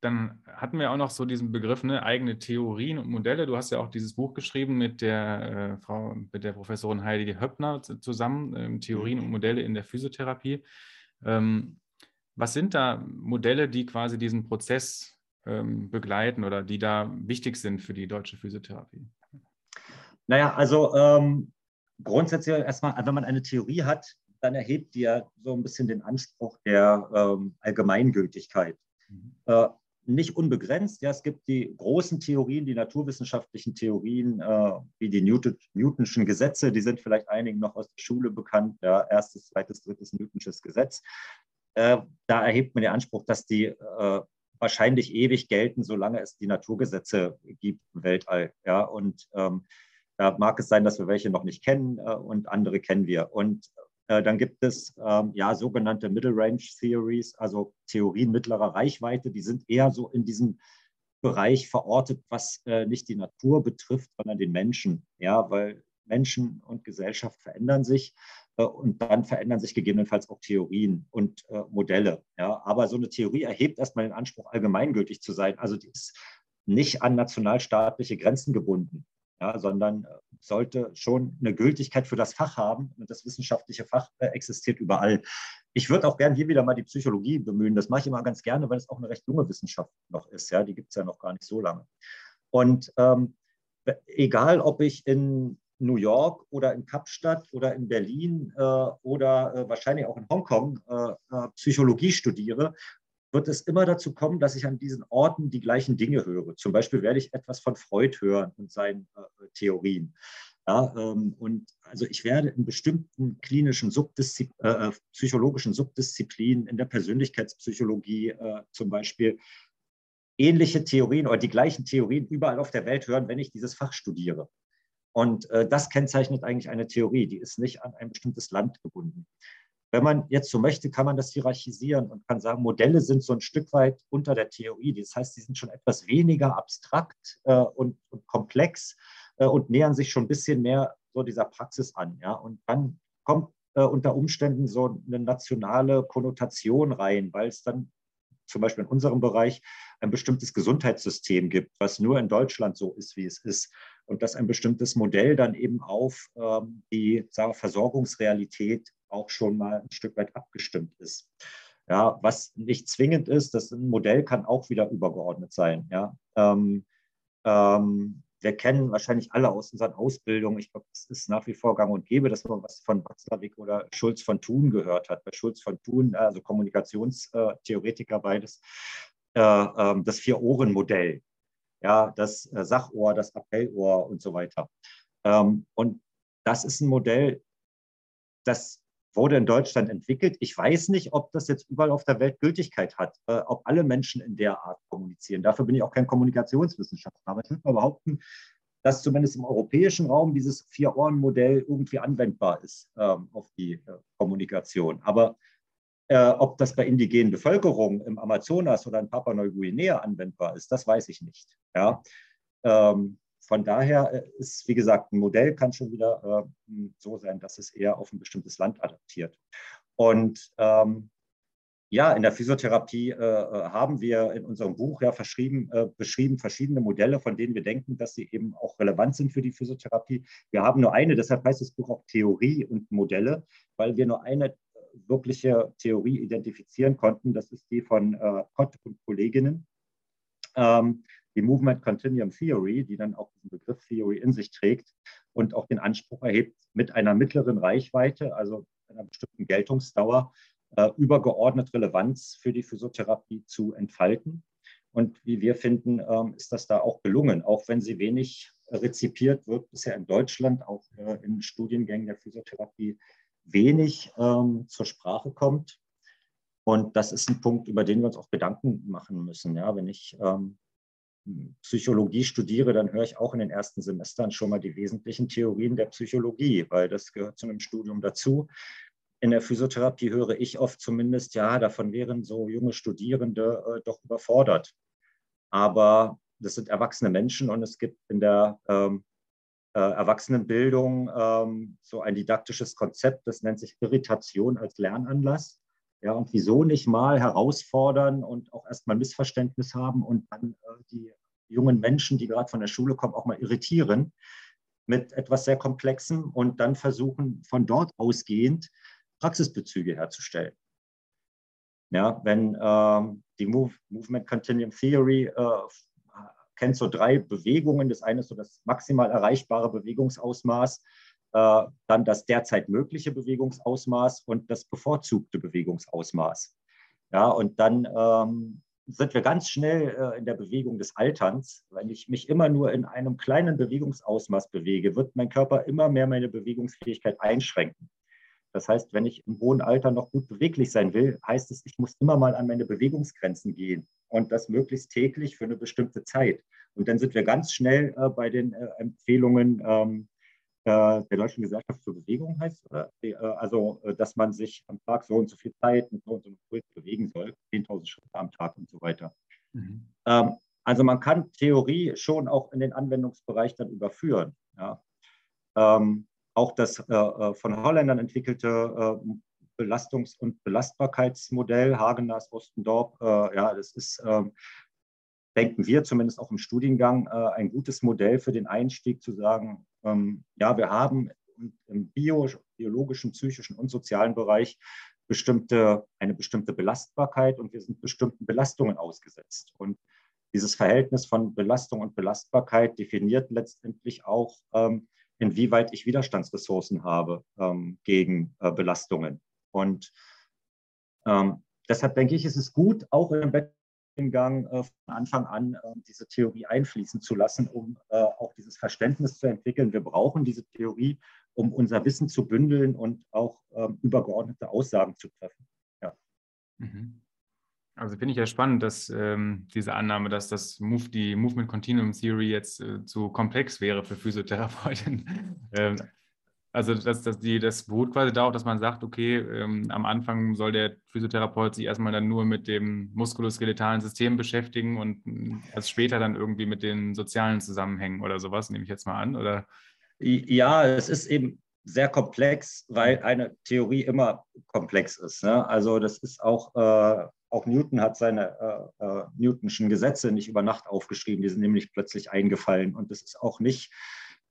dann hatten wir auch noch so diesen Begriff, ne, eigene Theorien und Modelle. Du hast ja auch dieses Buch geschrieben mit der äh, Frau, mit der Professorin Heidi Höppner zusammen, ähm, Theorien und Modelle in der Physiotherapie. Ähm, was sind da Modelle, die quasi diesen Prozess ähm, begleiten oder die da wichtig sind für die deutsche Physiotherapie? Naja, also ähm, grundsätzlich erstmal, wenn man eine Theorie hat, dann erhebt die ja so ein bisschen den Anspruch der ähm, Allgemeingültigkeit. Mhm. Nicht unbegrenzt. Ja, es gibt die großen Theorien, die naturwissenschaftlichen Theorien, äh, wie die Newton, Newtonschen Gesetze, die sind vielleicht einigen noch aus der Schule bekannt. Ja, erstes, zweites, drittes Newtonsches Gesetz. Äh, da erhebt man den Anspruch, dass die äh, wahrscheinlich ewig gelten, solange es die Naturgesetze gibt im Weltall. Ja, und ähm, da mag es sein, dass wir welche noch nicht kennen äh, und andere kennen wir. Und dann gibt es ähm, ja sogenannte Middle Range Theories, also Theorien mittlerer Reichweite. Die sind eher so in diesem Bereich verortet, was äh, nicht die Natur betrifft, sondern den Menschen. Ja, weil Menschen und Gesellschaft verändern sich äh, und dann verändern sich gegebenenfalls auch Theorien und äh, Modelle. Ja, aber so eine Theorie erhebt erstmal den Anspruch, allgemeingültig zu sein. Also die ist nicht an nationalstaatliche Grenzen gebunden ja, sondern äh, sollte schon eine Gültigkeit für das Fach haben. Und das wissenschaftliche Fach äh, existiert überall. Ich würde auch gerne hier wieder mal die Psychologie bemühen. Das mache ich immer ganz gerne, weil es auch eine recht junge Wissenschaft noch ist. Ja, die gibt es ja noch gar nicht so lange. Und ähm, egal, ob ich in New York oder in Kapstadt oder in Berlin äh, oder äh, wahrscheinlich auch in Hongkong äh, äh Psychologie studiere wird es immer dazu kommen, dass ich an diesen Orten die gleichen Dinge höre. Zum Beispiel werde ich etwas von Freud hören und seinen äh, Theorien. Ja, ähm, und also ich werde in bestimmten klinischen Subdiszi äh, äh, psychologischen Subdisziplinen in der Persönlichkeitspsychologie äh, zum Beispiel ähnliche Theorien oder die gleichen Theorien überall auf der Welt hören, wenn ich dieses Fach studiere. Und äh, das kennzeichnet eigentlich eine Theorie, die ist nicht an ein bestimmtes Land gebunden. Wenn man jetzt so möchte, kann man das hierarchisieren und kann sagen, Modelle sind so ein Stück weit unter der Theorie. Das heißt, sie sind schon etwas weniger abstrakt äh, und, und, komplex äh, und nähern sich schon ein bisschen mehr so dieser Praxis an. Ja? Und dann kommt äh, unter Umständen so eine nationale Konnotation rein, weil es dann zum Beispiel in unserem Bereich ein bestimmtes Gesundheitssystem gibt, was nur in Deutschland so ist, wie es ist. Und dass ein bestimmtes Modell dann eben auf ähm, die wir, Versorgungsrealität auch schon mal ein Stück weit abgestimmt ist. Ja, was nicht zwingend ist, das ein Modell kann auch wieder übergeordnet sein. Ja. Ähm, ähm, wir kennen wahrscheinlich alle aus unseren Ausbildungen, ich glaube, es ist nach wie vor gang und gäbe, dass man was von Watzlawick oder Schulz von Thun gehört hat. Bei Schulz von Thun, also Kommunikationstheoretiker beides, äh, ähm, das Vier-Ohren-Modell. ja, das äh, Sachohr, das Appellohr und so weiter. Ähm, und das ist ein Modell, das wurde in Deutschland entwickelt. Ich weiß nicht, ob das jetzt überall auf der Welt Gültigkeit hat, äh, ob alle Menschen in der Art kommunizieren. Dafür bin ich auch kein Kommunikationswissenschaftler. Aber ich würde mal behaupten, dass zumindest im europäischen Raum dieses Vier-Ohren-Modell irgendwie anwendbar ist ähm, auf die äh, Kommunikation. Aber äh, ob das bei indigenen Bevölkerungen im Amazonas oder in Papua-Neuguinea anwendbar ist, das weiß ich nicht. Ja? Ähm, von daher äh, ist, wie gesagt, ein Modell kann schon wieder äh, so sein, dass es eher auf ein bestimmtes Land adaptiert. Und ähm, ja, in der Physiotherapie äh, äh haben wir in unserem Buch ja verschrieben, äh, beschrieben verschiedene Modelle, von denen wir denken, dass sie eben auch relevant sind für die Physiotherapie. Wir haben nur eine, deshalb heißt das Buch auch Theorie und Modelle, weil wir nur eine wirkliche Theorie identifizieren konnten. Das ist die von äh, Kott und Kolleginnen. Ähm, die Movement Continuum Theory, die dann auch diesen Begriff Theory in sich trägt und auch den Anspruch erhebt, mit einer mittleren Reichweite, also einer bestimmten Geltungsdauer, äh, übergeordnet Relevanz für die Physiotherapie zu entfalten. Und wie wir finden, ähm, ist das da auch gelungen, auch wenn sie wenig rezipiert wird, bisher in Deutschland, auch äh, in Studiengängen der Physiotherapie wenig ähm, zur Sprache kommt. Und das ist ein Punkt, über den wir uns auch Gedanken machen müssen. Ja, wenn ich ähm, Psychologie studiere, dann höre ich auch in den ersten Semestern schon mal die wesentlichen Theorien der Psychologie, weil das gehört zu einem Studium dazu. In der Physiotherapie höre ich oft zumindest, ja, davon wären so junge Studierende äh, doch überfordert. Aber das sind erwachsene Menschen und es gibt in der ähm, äh, Erwachsenenbildung ähm, so ein didaktisches Konzept, das nennt sich Irritation als Lernanlass. Ja, und wieso nicht mal herausfordern und auch erstmal Missverständnis haben und dann äh, die jungen Menschen, die gerade von der Schule kommen, auch mal irritieren mit etwas sehr Komplexem und dann versuchen, von dort ausgehend Praxisbezüge herzustellen. Ja, wenn ähm, die Move, Movement Continuum Theory äh, kennt so drei Bewegungen. Das eine ist so das maximal erreichbare Bewegungsausmaß äh, dann das derzeit mögliche Bewegungsausmaß und das bevorzugte Bewegungsausmaß. Ja, und dann ähm, sind wir ganz schnell äh, in der Bewegung des Alterns. Wenn ich mich immer nur in einem kleinen Bewegungsausmaß bewege, wird mein Körper immer mehr meine Bewegungsfähigkeit einschränken. Das heißt, wenn ich im hohen Alter noch gut beweglich sein will, heißt es, ich muss immer mal an meine Bewegungsgrenzen gehen und das möglichst täglich für eine bestimmte Zeit. Und dann sind wir ganz schnell äh, bei den äh, Empfehlungen ähm, äh, der Deutschen Gesellschaft für Bewegung heißt, äh, also äh, dass man sich am Tag so und so viel Zeit mit so und so einem Puls bewegen soll, 10.000 Schritte am Tag und so weiter. Mhm. Ähm, also man kann Theorie schon auch in den Anwendungsbereich dann überführen. Ja. Ähm, auch das äh, von Holländern entwickelte äh, Belastungs- und Belastbarkeitsmodell Hagenas Ostendorp, äh, ja, das ist ähm, denken wir zumindest auch im Studiengang, äh, ein gutes Modell für den Einstieg zu sagen, ähm, ja, wir haben im Bio, biologischen, psychischen und sozialen Bereich bestimmte, eine bestimmte Belastbarkeit und wir sind bestimmten Belastungen ausgesetzt. Und dieses Verhältnis von Belastung und Belastbarkeit definiert letztendlich auch, ähm, inwieweit ich Widerstandsressourcen habe ähm, gegen äh, Belastungen. Und ähm, deshalb denke ich, ist es gut, auch im Bett Gang äh, von Anfang an äh, diese Theorie einfließen zu lassen, um äh, auch dieses Verständnis zu entwickeln. Wir brauchen diese Theorie, um unser Wissen zu bündeln und auch ähm, übergeordnete Aussagen zu treffen. Ja. Mhm. Also finde ich ja spannend, dass ähm, diese Annahme, dass das Move, die Movement Continuum Theory jetzt äh, zu komplex wäre für Physiotherapeuten. ähm, also dass, dass die, das beruht quasi darauf, dass man sagt, okay, ähm, am Anfang soll der Physiotherapeut sich erstmal dann nur mit dem muskuloskeletalen System beschäftigen und mm, erst später dann irgendwie mit den sozialen Zusammenhängen oder sowas, nehme ich jetzt mal an, oder? Ja, es ist eben sehr komplex, weil eine Theorie immer komplex ist. Ne? Also das ist auch, äh, auch Newton hat seine äh, äh, Newtonschen Gesetze nicht über Nacht aufgeschrieben, die sind nämlich plötzlich eingefallen und das ist auch nicht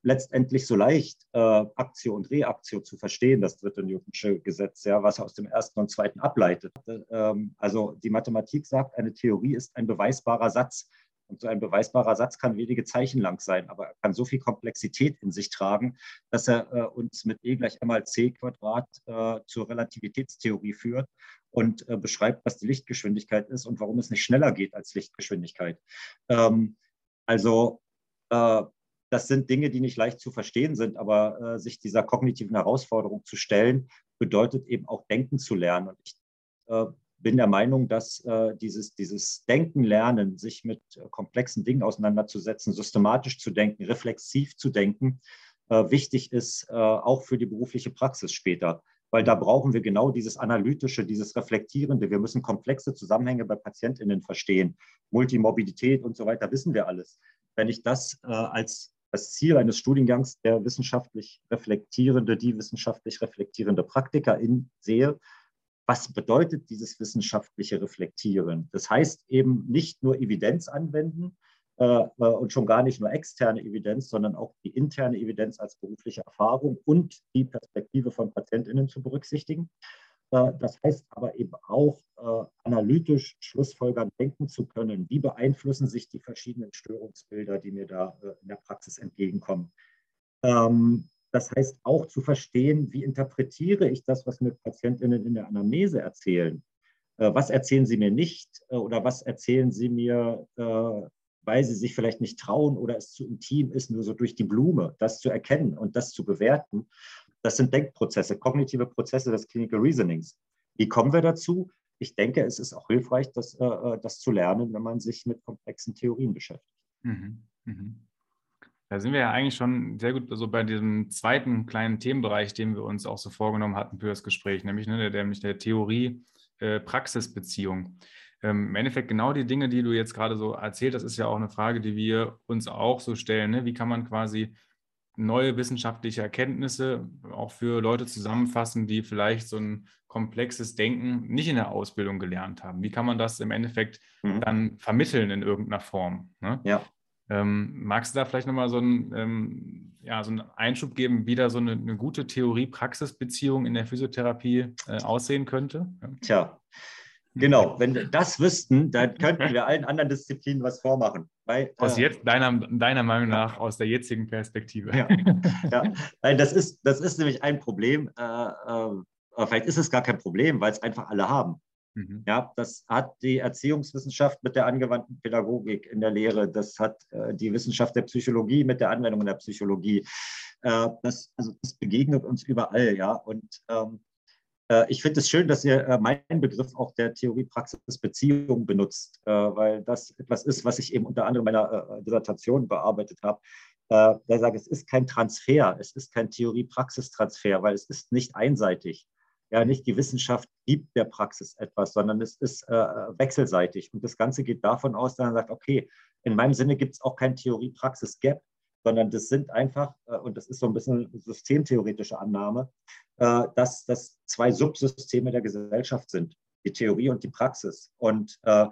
letztendlich so leicht, äh, Aktio und Reaktio zu verstehen, das dritte Newtonsche Gesetz, ja, was aus dem ersten und zweiten ableitet. Ähm, also die Mathematik sagt, eine Theorie ist ein beweisbarer Satz. Und so ein beweisbarer Satz kann wenige Zeichen lang sein, aber er kann so viel Komplexität in sich tragen, dass er äh, uns mit E gleich m mal c Quadrat äh, zur Relativitätstheorie führt und äh, beschreibt, was die Lichtgeschwindigkeit ist und warum es nicht schneller geht als Lichtgeschwindigkeit. Ähm, Also äh, das sind Dinge, die nicht leicht zu verstehen sind, aber äh, sich dieser kognitiven Herausforderung zu stellen, bedeutet eben auch denken zu lernen. Und ich äh, bin der Meinung, dass äh, dieses, dieses Denken lernen, sich mit äh, komplexen Dingen auseinanderzusetzen, systematisch zu denken, reflexiv zu denken, äh, wichtig ist, auch für die berufliche Praxis später weil da brauchen wir genau dieses Analytische, dieses Reflektierende. Wir müssen komplexe Zusammenhänge bei PatientInnen verstehen. Multimorbidität und so weiter wissen wir alles. Wenn ich das äh, als das Ziel eines Studiengangs der wissenschaftlich reflektierende, die wissenschaftlich reflektierende Praktikerin sehe, was bedeutet dieses wissenschaftliche Reflektieren? Das heißt eben nicht nur Evidenz anwenden, äh, äh, und schon gar nicht nur externe Evidenz, sondern auch die interne Evidenz als berufliche Erfahrung und die Perspektive von PatientInnen zu berücksichtigen. Äh, das heißt aber eben auch, analytisch schlussfolgern denken zu können. Wie beeinflussen sich die verschiedenen Störungsbilder, die mir da in der Praxis entgegenkommen? Ähm, das heißt auch zu verstehen, wie interpretiere ich das, was mir PatientInnen in der Anamnese erzählen? Was erzählen sie mir nicht oder was erzählen sie mir weil sie sich vielleicht nicht trauen oder es zu intim ist, nur so durch die Blume, das zu erkennen und das zu bewerten. Das sind Denkprozesse, kognitive Prozesse des Clinical Reasonings. Wie kommen wir dazu? Ich denke, es ist auch hilfreich, das, äh, äh, das zu lernen, wenn man sich mit komplexen Theorien beschäftigt. Mhm. Mhm. Da sind wir ja eigentlich schon sehr gut so bei diesem zweiten kleinen Themenbereich, den wir uns auch so vorgenommen hatten für das Gespräch, nämlich, ne, der, der Theorie-Praxis-Beziehung. Äh, ähm, im Endeffekt genau die Dinge, die du jetzt gerade so erzählt hast, ist ja auch eine Frage, die wir uns auch so stellen. Ne? Wie kann man quasi neue wissenschaftliche Erkenntnisse auch für Leute zusammenfassen, die vielleicht so ein komplexes Denken nicht in der Ausbildung gelernt haben? Wie kann man das im Endeffekt mhm. dann vermitteln in irgendeiner Form? Ne? Ja. Ähm, magst du da vielleicht nochmal so, ein, ähm, ja, so einen Einschub geben, wie da so eine, eine gute Theorie-Praxis-Beziehung in der Physiotherapie äh, aussehen könnte? Tja, Genau, wenn wir das wüssten, dann könnten wir allen anderen Disziplinen was vormachen. Weil, aus äh, jetzt, deiner, deiner Meinung nach, aus der jetzigen Perspektive. Ja, ja. Weil das ist, das ist nämlich ein Problem. Äh, äh, vielleicht ist es gar kein Problem, weil es einfach alle haben. Mhm. Ja, das hat die Erziehungswissenschaft mit der angewandten Pädagogik in der Lehre, das hat äh, die Wissenschaft der Psychologie mit der Anwendung in der Psychologie. Äh, das, also das begegnet uns überall, ja. Und ähm, äh, ich finde es schön, dass ihr äh, meinen Begriff auch der Theorie-Praxis-Beziehung benutzt, äh, weil das etwas ist, was ich eben unter anderem in meiner Dissertation bearbeitet habe. Da sage es ist kein Transfer, es ist kein Theorie-Praxis-Transfer, weil es ist nicht einseitig. Ja, nicht die Wissenschaft gibt der Praxis etwas, sondern es ist wechselseitig. Und das Ganze geht davon aus, dass man sagt, okay, in meinem Sinne gibt es auch kein Theorie-Praxis-Gap, sondern das sind einfach, und das ist so ein bisschen systemtheoretische Annahme, äh, dass das zwei Subsysteme der Gesellschaft sind, die Theorie und die Praxis. Und äh,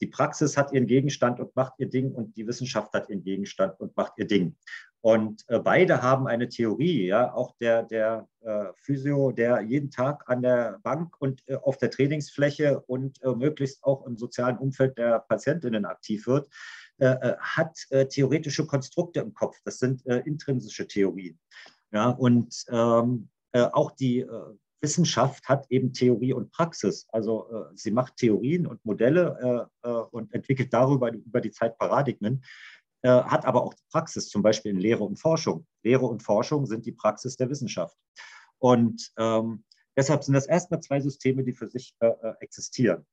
die Praxis hat ihren Gegenstand und macht ihr Ding und die Wissenschaft hat ihren Gegenstand und macht ihr Ding. Und äh, beide haben eine Theorie, ja, auch der, der äh, Physio, der jeden Tag an der Bank und äh, auf der Trainingsfläche und äh, möglichst auch im sozialen Umfeld der Patientinnen aktiv wird, hat theoretische Konstrukte im Kopf. Das sind intrinsische Theorien. Ja, und ähm, äh, auch die äh, Wissenschaft hat eben Theorie und Praxis. Also äh, sie macht Theorien und Modelle und entwickelt darüber über die Zeit Paradigmen, hat aber auch die Praxis, zum Beispiel in Lehre und Forschung. Lehre und Forschung sind die Praxis der Wissenschaft. Und ähm, deshalb sind das erstmal zwei Systeme, die für sich äh, existieren.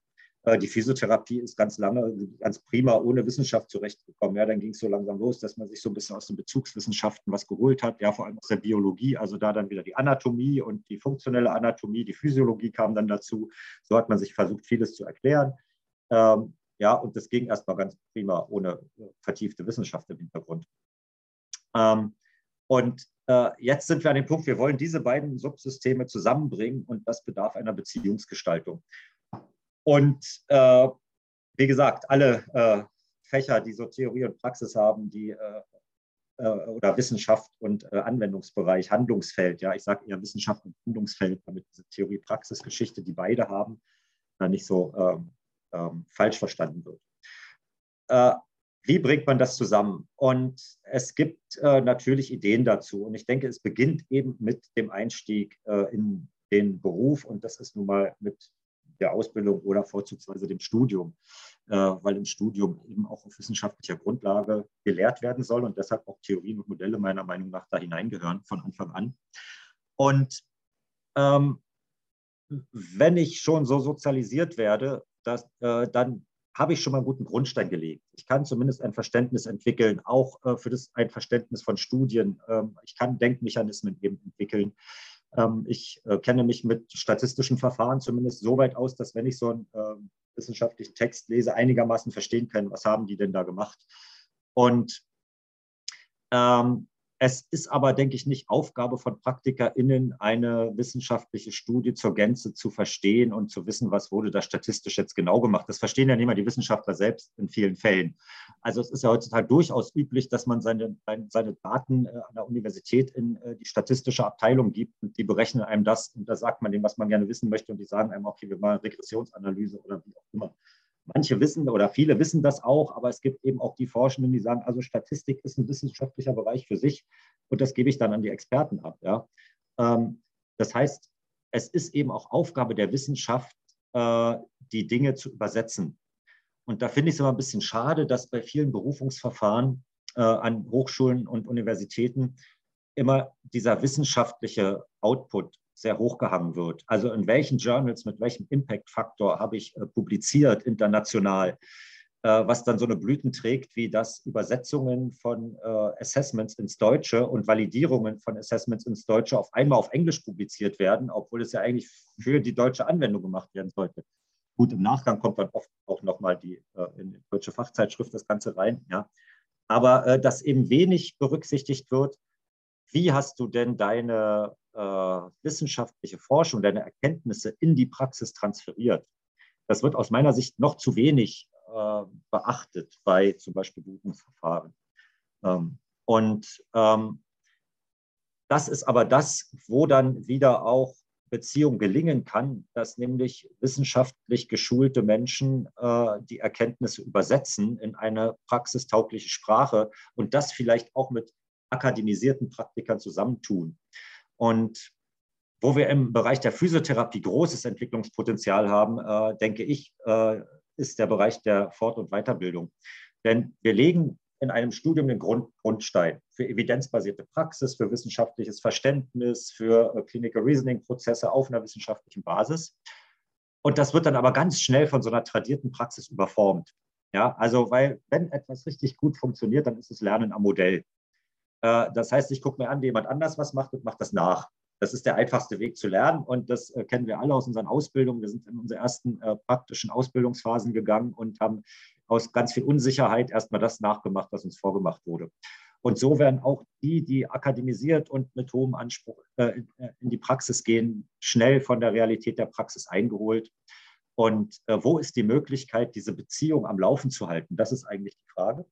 Äh, die Physiotherapie ist ganz lange, ganz prima ohne Wissenschaft zurechtgekommen. Ja, dann ging es so langsam los, dass man sich so ein bisschen aus den Bezugswissenschaften was geholt hat, ja, vor allem aus der Biologie, also da dann wieder die Anatomie und die funktionelle Anatomie, die Physiologie kam dann dazu. So hat man sich versucht, vieles zu erklären. Ähm, ja, und das ging erstmal ganz prima ohne vertiefte Wissenschaft im Hintergrund. Ähm, und äh, jetzt sind wir an dem Punkt, wir wollen diese beiden Subsysteme zusammenbringen und das bedarf einer Beziehungsgestaltung. Und äh, wie gesagt, alle äh, Fächer, die so Theorie und Praxis haben, die äh, äh oder Wissenschaft und äh, Anwendungsbereich, Handlungsfeld, ja, ich sage eher Wissenschaft und Handlungsfeld, damit diese Theorie-Praxis-Geschichte, die beide haben, nicht so ähm, ähm, falsch verstanden wird. Äh, wie bringt man das zusammen? Und es gibt natürlich Ideen dazu. Und ich denke, es beginnt eben mit dem Einstieg in den Beruf. Und das ist nun mal mit der Ausbildung oder vorzugsweise dem Studium, äh, weil im Studium eben auch auf wissenschaftlicher Grundlage gelehrt werden soll und deshalb auch Theorien und Modelle meiner Meinung nach da hineingehören von Anfang an. Und ähm, wenn ich schon so sozialisiert werde, dass, äh, dann habe ich schon mal einen guten Grundstein gelegt. Ich kann zumindest ein Verständnis entwickeln, auch äh, für das ein Verständnis von Studien. Ähm, ich kann Denkmechanismen eben entwickeln. Ähm, ich äh, kenne mich mit statistischen Verfahren zumindest so weit aus, dass wenn ich so einen äh, wissenschaftlichen Text lese, einigermaßen verstehen kann, was haben die denn da gemacht. Und ähm, es ist aber, denke ich, nicht Aufgabe von PraktikerInnen, eine wissenschaftliche Studie zur Gänze zu verstehen und zu wissen, was wurde da statistisch jetzt genau gemacht. Das verstehen ja nicht mal die Wissenschaftler selbst in vielen Fällen. Also es ist ja heutzutage durchaus üblich, dass man seine, seine Daten äh, an der Universität in äh, die statistische Abteilung gibt und die berechnen einem das und da sagt man dem, was man gerne wissen möchte und die sagen einem, okay, wir machen Regressionsanalyse oder wie auch immer. Manche wissen oder viele wissen das auch, aber es gibt eben auch die Forschenden, die sagen, also Statistik ist ein wissenschaftlicher Bereich für sich und das gebe ich dann an die Experten ab. Ja. Ähm, das heißt, es ist eben auch Aufgabe der Wissenschaft, äh, die Dinge zu übersetzen. Und da finde ich es immer ein bisschen schade, dass bei vielen Berufungsverfahren äh, an Hochschulen und Universitäten immer dieser wissenschaftliche Output sehr hochgehangen wird. Also in welchen Journals, mit welchem Impact-Faktor habe ich äh, publiziert international, äh, was dann so eine Blüten trägt, wie das Übersetzungen von äh, Assessments ins Deutsche und Validierungen von Assessments ins Deutsche auf einmal auf Englisch publiziert werden, obwohl es ja eigentlich für die deutsche Anwendung gemacht werden sollte. Gut, im Nachgang kommt dann oft auch nochmal die äh, in die deutsche Fachzeitschrift das Ganze rein, ja. Aber äh, dass eben wenig berücksichtigt wird, wie hast du denn deine äh, wissenschaftliche Forschung, deine Erkenntnisse in die Praxis transferiert? Das wird aus meiner Sicht noch zu wenig äh, beachtet bei zum Beispiel Buchungsverfahren. Ähm, und ähm, das ist aber das, wo dann wieder auch Beziehung gelingen kann, dass nämlich wissenschaftlich geschulte Menschen äh, die Erkenntnisse übersetzen in eine praxistaugliche Sprache und das vielleicht auch mit akademisierten Praktikern zusammentun. Und wo wir im Bereich der Physiotherapie großes Entwicklungspotenzial haben, äh, denke ich, äh, ist der Bereich der Fort- und Weiterbildung. Denn wir legen in einem Studium den Grund, Grundstein für evidenzbasierte Praxis, für wissenschaftliches Verständnis, für äh, Clinical Reasoning-Prozesse auf einer wissenschaftlichen Basis. Und das wird dann aber ganz schnell von so einer tradierten Praxis überformt. Ja, also, weil wenn etwas richtig gut funktioniert, dann ist es Lernen am Modell. Äh, das heißt, ich gucke mir an, wie jemand anders was macht und mache das nach. Das ist der einfachste Weg zu lernen und das äh, kennen wir alle aus unseren Ausbildungen. Wir sind in unsere ersten äh, praktischen Ausbildungsphasen gegangen und haben aus ganz viel Unsicherheit erstmal das nachgemacht, was uns vorgemacht wurde. Und so werden auch die, die akademisiert und mit hohem Anspruch in die Praxis gehen, schnell von der Realität der Praxis eingeholt. Und wo ist die Möglichkeit, diese Beziehung am Laufen zu halten? Das ist eigentlich die Frage.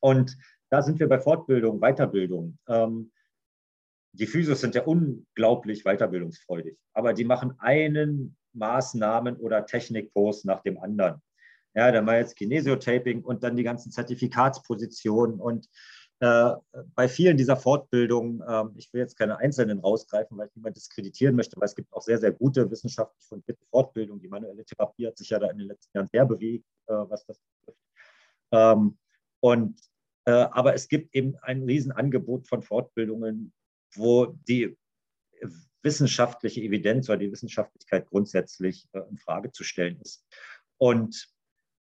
Und da sind wir bei Fortbildung, Weiterbildung. Ähm, die Physios sind ja unglaublich weiterbildungsfreudig, aber die machen einen Maßnahmen- oder Technikkurs nach dem anderen. Ja, dann mal jetzt Kinesiotaping und dann die ganzen Zertifikatspositionen und äh, bei vielen dieser Fortbildungen, äh, ich will jetzt keine einzelnen rausgreifen, weil ich niemand diskreditieren möchte, weil es gibt auch sehr, sehr gute wissenschaftlich fundierte Fortbildungen. Die manuelle Therapie hat sich ja da in den letzten Jahren sehr bewegt, äh, was das betrifft. Ähm, und aber es gibt eben ein Riesenangebot von Fortbildungen, wo die wissenschaftliche Evidenz oder die Wissenschaftlichkeit grundsätzlich äh, in Frage zu stellen ist. Und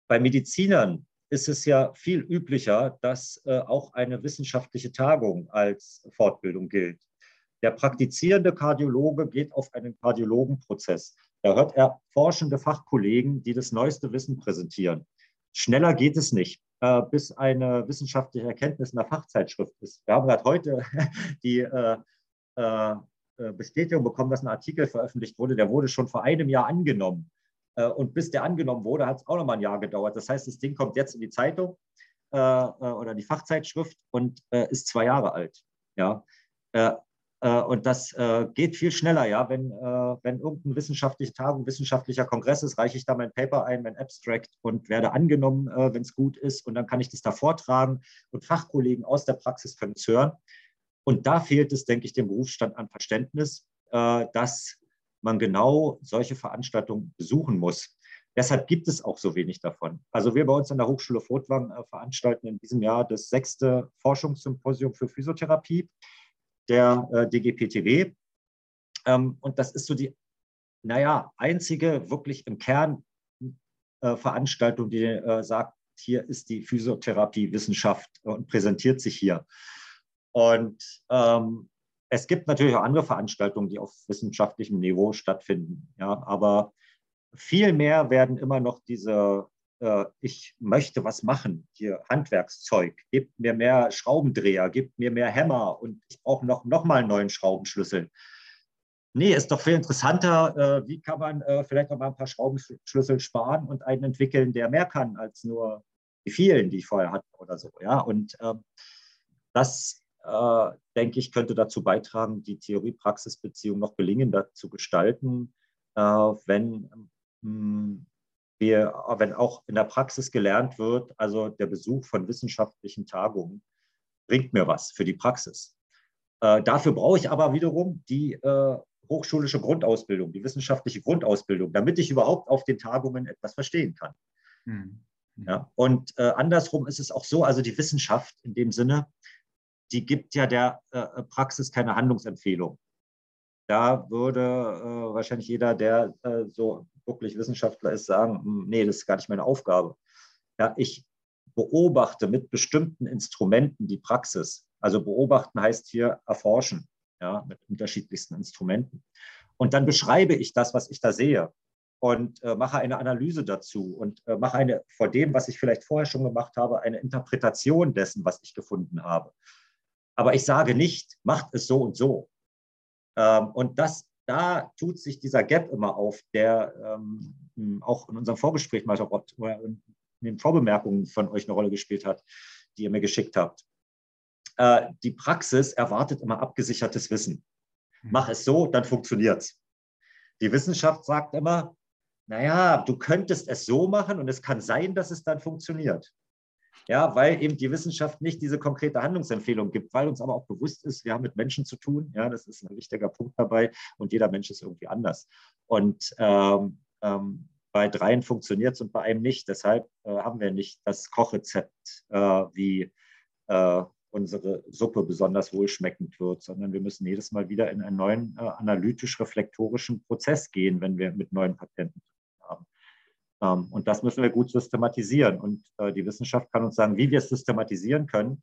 bei Medizinern ist es ja viel üblicher, dass äh, auch eine wissenschaftliche Tagung als Fortbildung gilt. Der praktizierende Kardiologe geht auf einen Kardiologenprozess. Da hört er forschende Fachkollegen, die das neueste Wissen präsentieren. Schneller geht es nicht. Äh, bis eine wissenschaftliche Erkenntnis in der Fachzeitschrift ist. Wir haben gerade heute die äh, äh, Bestätigung bekommen, dass ein Artikel veröffentlicht wurde, der wurde schon vor einem Jahr angenommen. Und bis der angenommen wurde, hat es auch noch mal ein Jahr gedauert. Das heißt, das Ding kommt jetzt in die Zeitung oder die Fachzeitschrift und ist zwei Jahre alt. Ja. Äh, und das äh, geht viel schneller, ja. Wenn, äh, wenn irgendeine wissenschaftliche Tagung, wissenschaftlicher Kongress ist, reiche ich da mein Paper ein, mein Abstract und werde angenommen, wenn es gut ist. Und dann kann ich das da vortragen und Fachkollegen aus der Praxis können es hören. Und da fehlt es, denke ich, dem Berufsstand an Verständnis, dass man genau solche Veranstaltungen besuchen muss. Deshalb gibt es auch so wenig davon. Also wir bei uns an der Hochschule Furtwangen äh, veranstalten in diesem Jahr das sechste Forschungssymposium für Physiotherapie der äh, DGPTW. Ähm, und das ist so die, naja, einzige wirklich im Kern äh, Veranstaltung, die äh, sagt, hier ist die Physiotherapie-Wissenschaft und präsentiert sich hier. Und ähm, es gibt natürlich auch andere Veranstaltungen, die auf wissenschaftlichem Niveau stattfinden. Ja, aber viel mehr werden immer noch diese, ich möchte was machen, hier Handwerkszeug, gebt mir mehr Schraubendreher, gebt mir mehr Hämmer und ich brauche noch, noch mal einen neuen Schraubenschlüssel. Nee, ist doch viel interessanter, äh, wie kann man äh, vielleicht noch mal ein paar Schraubenschlüssel sparen und einen entwickeln, der mehr kann als nur die vielen, die ich vorher hatte oder so. Ja, und ähm, das äh, denke ich, könnte dazu beitragen, die Theorie-Praxis-Beziehung noch gelingender zu gestalten, äh, wenn hm, wir, wenn auch in der Praxis gelernt wird, also der Besuch von wissenschaftlichen Tagungen bringt mir was für die Praxis. Äh, dafür brauche ich aber wiederum die äh, hochschulische Grundausbildung, die wissenschaftliche Grundausbildung, damit ich überhaupt auf den Tagungen etwas verstehen kann. Mhm. Ja, und äh, andersrum ist es auch so, also die Wissenschaft in dem Sinne, die gibt ja der äh, Praxis keine Handlungsempfehlung. Da würde äh, wahrscheinlich jeder, der äh, so wirklich Wissenschaftler ist, sagen, nee, das ist gar nicht meine Aufgabe. Ja, ich beobachte mit bestimmten Instrumenten die Praxis. Also beobachten heißt hier erforschen, ja, mit unterschiedlichsten Instrumenten. Und dann beschreibe ich das, was ich da sehe und äh, mache eine Analyse dazu und äh, mache eine vor dem, was ich vielleicht vorher schon gemacht habe, eine Interpretation dessen, was ich gefunden habe. Aber ich sage nicht, macht es so und so. Ähm, und das da tut sich dieser Gap immer auf, der ähm, auch in unserem Vorgespräch mal oder in den Vorbemerkungen von euch eine Rolle gespielt hat, die ihr mir geschickt habt. Äh, die Praxis erwartet immer abgesichertes Wissen. Hm. Mach es so, dann funktioniert es. Die Wissenschaft sagt immer, naja, du könntest es so machen und es kann sein, dass es dann funktioniert. Ja, weil eben die Wissenschaft nicht diese konkrete Handlungsempfehlung gibt, weil uns aber auch bewusst ist, wir haben mit Menschen zu tun. Ja, das ist ein wichtiger Punkt dabei und jeder Mensch ist irgendwie anders. Und ähm, ähm, bei dreien funktioniert es und bei einem nicht. Deshalb äh, haben wir nicht das Kochrezept, äh, wie äh, unsere Suppe besonders wohlschmeckend wird, sondern wir müssen jedes Mal wieder in einen neuen äh, analytisch-reflektorischen Prozess gehen, wenn wir mit neuen Patenten ähm, und das müssen wir gut systematisieren. Und äh, die Wissenschaft kann uns sagen, wie wir es systematisieren können.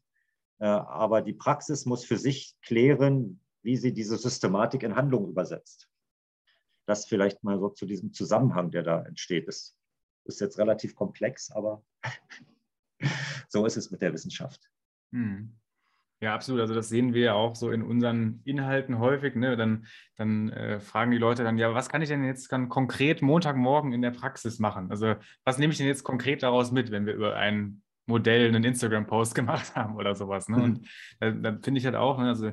Äh, aber die Praxis muss für sich klären, wie sie diese Systematik in Handlung übersetzt. Das vielleicht mal so zu diesem Zusammenhang, der da entsteht. Das ist jetzt relativ komplex, aber so ist es mit der Wissenschaft. Hm. Ja, absolut. Also das sehen wir ja auch so in unseren Inhalten häufig. Ne? Dann, dann äh, fragen die Leute dann, ja, was kann ich denn jetzt dann konkret Montagmorgen in der Praxis machen? Also was nehme ich denn jetzt konkret daraus mit, wenn wir über ein Modell einen Instagram-Post gemacht haben oder sowas? Ne? Und da, da finde ich halt auch, ne, also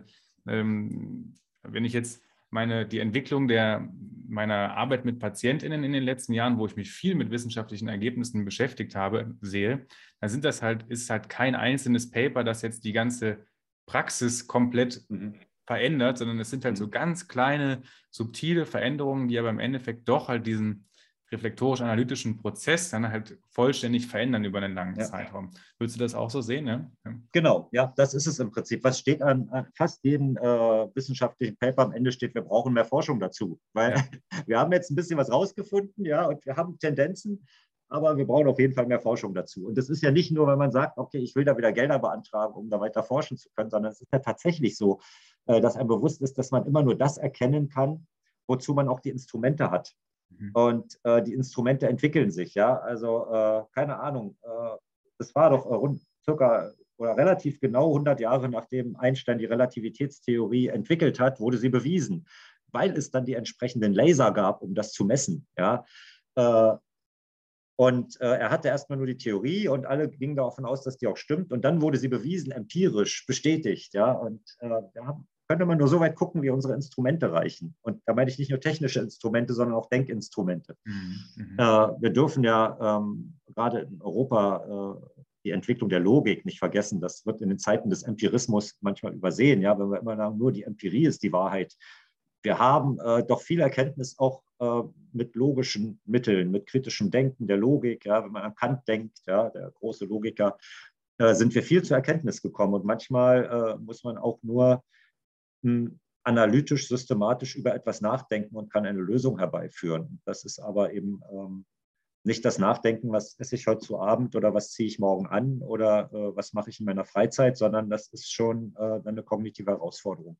ähm, wenn ich jetzt meine, die Entwicklung der, meiner Arbeit mit PatientInnen in den letzten Jahren, wo ich mich viel mit wissenschaftlichen Ergebnissen beschäftigt habe, sehe, dann sind das halt, ist halt kein einzelnes Paper, das jetzt die ganze Praxis komplett mhm. verändert, sondern es sind halt so mhm. ganz kleine, subtile Veränderungen, die aber im Endeffekt doch halt diesen reflektorisch-analytischen Prozess dann halt vollständig verändern über einen langen ja. Zeitraum. Würdest du das auch so sehen? Ja? Genau, ja, das ist es im Prinzip. Was steht an, an fast jedem äh, wissenschaftlichen Paper am Ende steht, wir brauchen mehr Forschung dazu. Weil ja. wir haben jetzt ein bisschen was rausgefunden, ja, und wir haben Tendenzen, aber wir brauchen auf jeden Fall mehr Forschung dazu. Und das ist ja nicht nur, wenn man sagt, okay, ich will da wieder Gelder beantragen, um da weiter forschen zu können, sondern es ist ja tatsächlich so, äh, dass einem bewusst ist, dass man immer nur das erkennen kann, wozu man auch die Instrumente hat. Mhm. Und äh, die Instrumente entwickeln sich, ja. Also äh, keine Ahnung, äh, das war doch rund circa oder relativ genau 100 Jahre nachdem Einstein die Relativitätstheorie entwickelt hat, wurde sie bewiesen, weil es dann die entsprechenden Laser gab, um das zu messen, ja. Und äh, er hatte erstmal nur die Theorie und alle gingen davon aus, dass die auch stimmt. Und dann wurde sie bewiesen, empirisch bestätigt. Ja? Und äh, da könnte man nur so weit gucken, wie unsere Instrumente reichen. Und da meine ich nicht nur technische Instrumente, sondern auch Denkinstrumente. Mhm. mhm. Äh, wir dürfen ja ähm, gerade in Europa äh, die Entwicklung der Logik nicht vergessen. Das wird in den Zeiten des Empirismus manchmal übersehen. Ja? Wenn wir immer sagen, nur die Empirie ist die Wahrheit, wir haben äh, doch viel Erkenntnis auch äh, mit logischen Mitteln, mit kritischem Denken, der Logik. Ja, wenn man an Kant denkt, ja, der große Logiker, äh, sind wir viel zur Erkenntnis gekommen. Und manchmal äh, muss man auch nur mh, hm, analytisch, systematisch über etwas nachdenken und kann eine Lösung herbeiführen. Das ist aber eben ähm, nicht das Nachdenken, was esse ich heute zu Abend oder was ziehe ich morgen an oder äh, was mache ich in meiner Freizeit, sondern das ist schon äh, eine kognitive Herausforderung.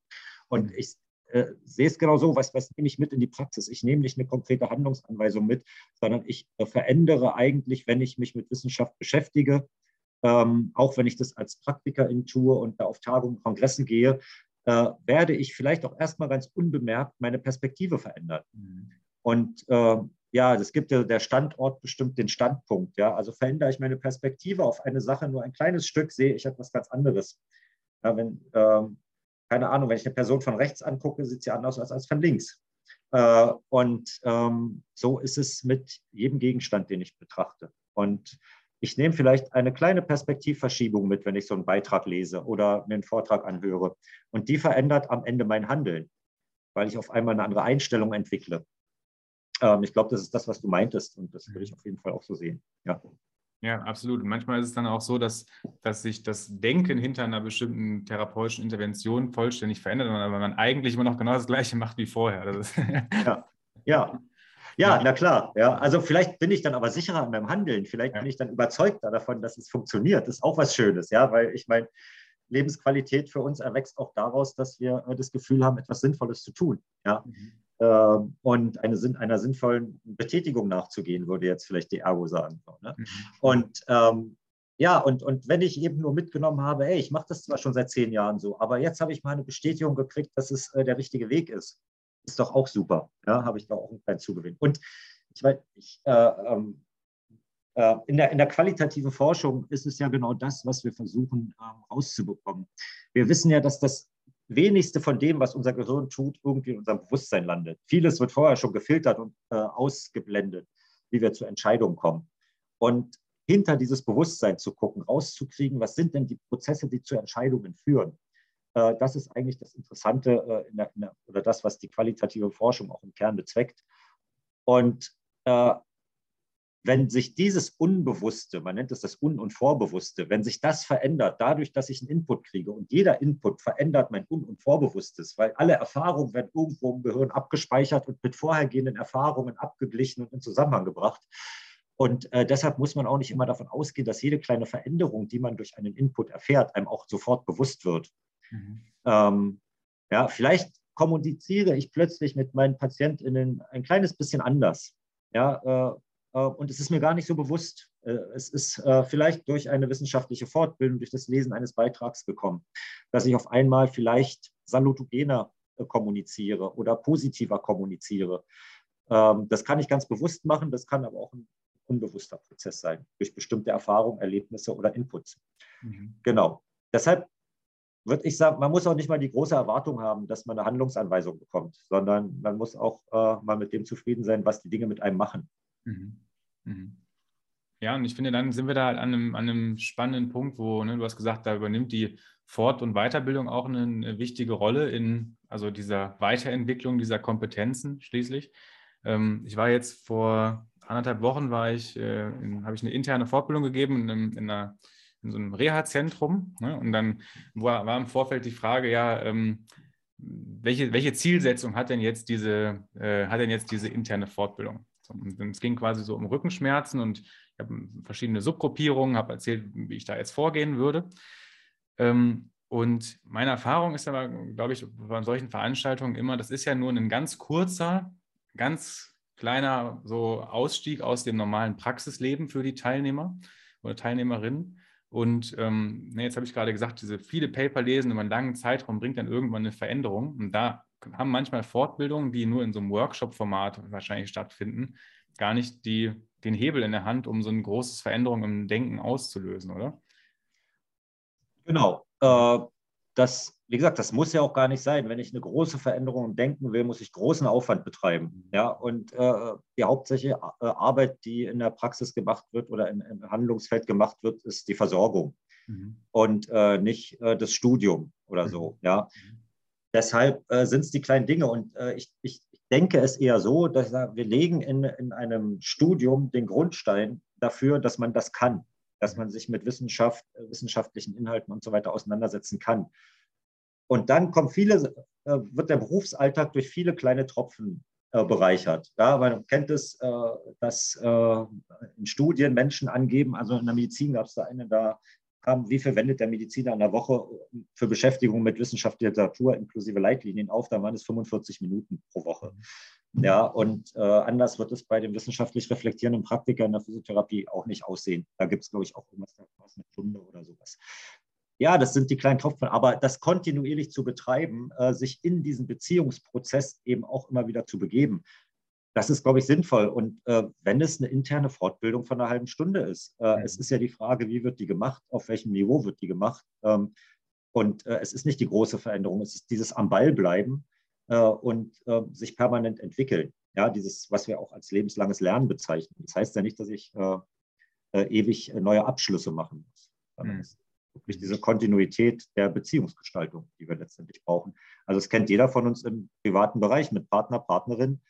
Und mhm. ich äh, sehe es genau so, was, was nehme ich mit in die Praxis? Ich nehme nicht eine konkrete Handlungsanweisung mit, sondern ich äh, verändere eigentlich, wenn ich mich mit Wissenschaft beschäftige, ähm, auch wenn ich das als Praktikerin tue und da auf Tagungen, Kongressen gehe, äh, werde ich vielleicht auch erstmal ganz unbemerkt meine Perspektive verändern. Mhm. Und äh, ja, es gibt ja der Standort bestimmt den Standpunkt. Ja, also verändere ich meine Perspektive auf eine Sache nur ein kleines Stück, sehe ich etwas ganz anderes. Ja, wenn, äh, keine Ahnung, wenn ich eine Person von rechts angucke, sieht sie anders aus als von links. Äh, und ähm, so ist es mit jedem Gegenstand, den ich betrachte. Und ich nehme vielleicht eine kleine Perspektivverschiebung mit, wenn ich so einen Beitrag lese oder mir einen Vortrag anhöre. Und die verändert am Ende mein Handeln, weil ich auf einmal eine andere Einstellung entwickle. Ähm, ich glaube, das ist das, was du meintest und das würde ich auf jeden Fall auch so sehen. Ja. Ja, absolut. Und manchmal ist es dann auch so, dass, dass sich das Denken hinter einer bestimmten therapeutischen Intervention vollständig verändert, aber man eigentlich immer noch genau das Gleiche macht wie vorher. ja. ja. Ja, na klar. Ja. Also vielleicht bin ich dann aber sicherer in meinem Handeln. Vielleicht ja. bin ich dann überzeugter davon, dass es funktioniert. Das ist auch was Schönes, ja, weil ich meine, Lebensqualität für uns erwächst auch daraus, dass wir äh, das Gefühl haben, etwas Sinnvolles zu tun. Ja. Mhm. Ähm, und eine, einer sinnvollen Betätigung nachzugehen, würde jetzt vielleicht die Ergo sagen. Ne? Mhm. Und ähm, ja, und, und wenn ich eben nur mitgenommen habe, ey, ich mache das zwar schon seit zehn Jahren so, aber jetzt habe ich mal eine Bestätigung gekriegt, dass es äh, der richtige Weg ist. Ist doch auch super. Ja, habe ich da auch einen kleinen Zugewinn. Und ich weiß, ich, äh, ähm, äh, in, der, in der qualitativen Forschung ist es ja genau das, was wir versuchen ähm, rauszubekommen. Wir wissen ja, dass das wenigste von dem, was unser Gehirn tut, irgendwie in unserem Bewusstsein landet. Vieles wird vorher schon gefiltert und äh, ausgeblendet, wie wir zu Entscheidungen kommen. Und hinter dieses Bewusstsein zu gucken, rauszukriegen, was sind denn die Prozesse, die zu Entscheidungen führen. Äh, das ist eigentlich das Interessante äh, in der, in der, oder das, was die qualitative Forschung auch im Kern bezweckt. Und äh, wenn sich dieses Unbewusste, man nennt es das Un- und Vorbewusste, wenn sich das verändert, dadurch, dass ich einen Input kriege und jeder Input verändert mein Un- und Vorbewusstes, weil alle Erfahrungen werden irgendwo im Gehirn abgespeichert und mit vorhergehenden Erfahrungen abgeglichen und in Zusammenhang gebracht. Und äh, deshalb muss man auch nicht immer davon ausgehen, dass jede kleine Veränderung, die man durch einen Input erfährt, einem auch sofort bewusst wird. Mhm. Ähm, ja, vielleicht kommuniziere ich plötzlich mit meinen PatientInnen ein kleines bisschen anders. Ja, äh, und es ist mir gar nicht so bewusst. Äh, es ist äh, vielleicht durch eine wissenschaftliche Fortbildung, durch das Lesen eines Beitrags gekommen, dass ich auf einmal vielleicht salutogener kommuniziere oder positiver kommuniziere. Ähm, das kann ich ganz bewusst machen, das kann aber auch ein unbewusster Prozess sein, durch bestimmte Erfahrungen, Erlebnisse oder Inputs. Mhm. Genau. Deshalb würde ich sagen, man muss auch nicht mal die große Erwartung haben, dass man eine Handlungsanweisung bekommt, sondern man muss auch äh, mal mit dem zufrieden sein, was die Dinge mit einem machen. Mhm. Mhm. Ja, und ich finde, dann sind wir da halt an einem, an einem spannenden Punkt, wo ne, du hast gesagt, da übernimmt die Fort- und Weiterbildung auch eine, wichtige Rolle in also dieser Weiterentwicklung dieser Kompetenzen schließlich. Ähm, ich war jetzt vor anderthalb Wochen war ich, äh, habe ich eine interne Fortbildung gegeben in, einem, in, einer, in so einem Reha-Zentrum. Ne? Und dann war, war, im Vorfeld die Frage, ja, ähm, welche, welche Zielsetzung hat denn jetzt diese, äh, hat denn jetzt diese interne Fortbildung? Es ging quasi so um Rückenschmerzen und ich habe verschiedene Subgruppierungen, habe erzählt, wie ich da jetzt vorgehen würde. Ähm, und meine Erfahrung ist aber, glaube ich, bei solchen Veranstaltungen immer, das ist ja nur ein ganz kurzer, ganz kleiner so Ausstieg aus dem normalen Praxisleben für die Teilnehmer oder Teilnehmerinnen. Und ähm, jetzt habe ich gerade gesagt, diese viele Paper lesen über einen langen Zeitraum bringt dann irgendwann eine Veränderung. Und da haben manchmal Fortbildungen, die nur in so einem Workshop-Format wahrscheinlich stattfinden, gar nicht die, den Hebel in der Hand, um so eine große Veränderung im Denken auszulösen, oder? Genau. Äh, das, wie gesagt, das muss ja auch gar nicht sein. Wenn ich eine große Veränderung im Denken will, muss ich großen Aufwand betreiben. Ja, und äh, die hauptsächliche äh, Arbeit, die in der Praxis gemacht wird oder im, im Handlungsfeld gemacht wird, ist die Versorgung mhm. und äh, nicht äh, das Studium oder so. Mhm. Ja. Deshalb äh, sind es die kleinen Dinge. Und äh, ich, ich denke es eher so, dass wir legen in, in einem Studium den Grundstein dafür, dass man das kann, dass man sich mit Wissenschaft, äh, wissenschaftlichen Inhalten und so weiter auseinandersetzen kann. Und dann kommen viele, äh, wird der Berufsalltag durch viele kleine Tropfen äh, bereichert. Ja, man kennt es, dass in Studien Menschen angeben, also in der Medizin gab es da eine, da kam, wie viel wendet der Mediziner in der Woche für Beschäftigung mit wissenschaftlicher Literatur inklusive Leitlinien auf, da waren es 45 Minuten pro Woche. Ja, und äh, anders wird es bei den wissenschaftlich reflektierenden Praktikern in der Physiotherapie auch nicht aussehen. Da gibt es, glaube ich, auch irgendwas, eine Stunde oder sowas. Ja, das sind die kleinen Tropfen, aber das kontinuierlich zu betreiben, äh, sich in diesen Beziehungsprozess eben auch immer wieder zu begeben, das ist, glaube ich, sinnvoll. Und äh, wenn es eine interne Fortbildung von einer halben Stunde ist, äh, mhm. es ist ja die Frage, wie wird die gemacht, auf welchem Niveau wird die gemacht. Ähm, und äh, es ist nicht die große Veränderung, es ist dieses am Ball bleiben äh, und äh, sich permanent entwickeln. Ja, dieses, was wir auch als lebenslanges Lernen bezeichnen. Das heißt ja nicht, dass ich äh, ewig neue Abschlüsse machen muss. Mhm. Es ist wirklich diese Kontinuität der Beziehungsgestaltung, die wir letztendlich brauchen. Also es kennt jeder von uns im privaten Bereich mit Partner, Partnerin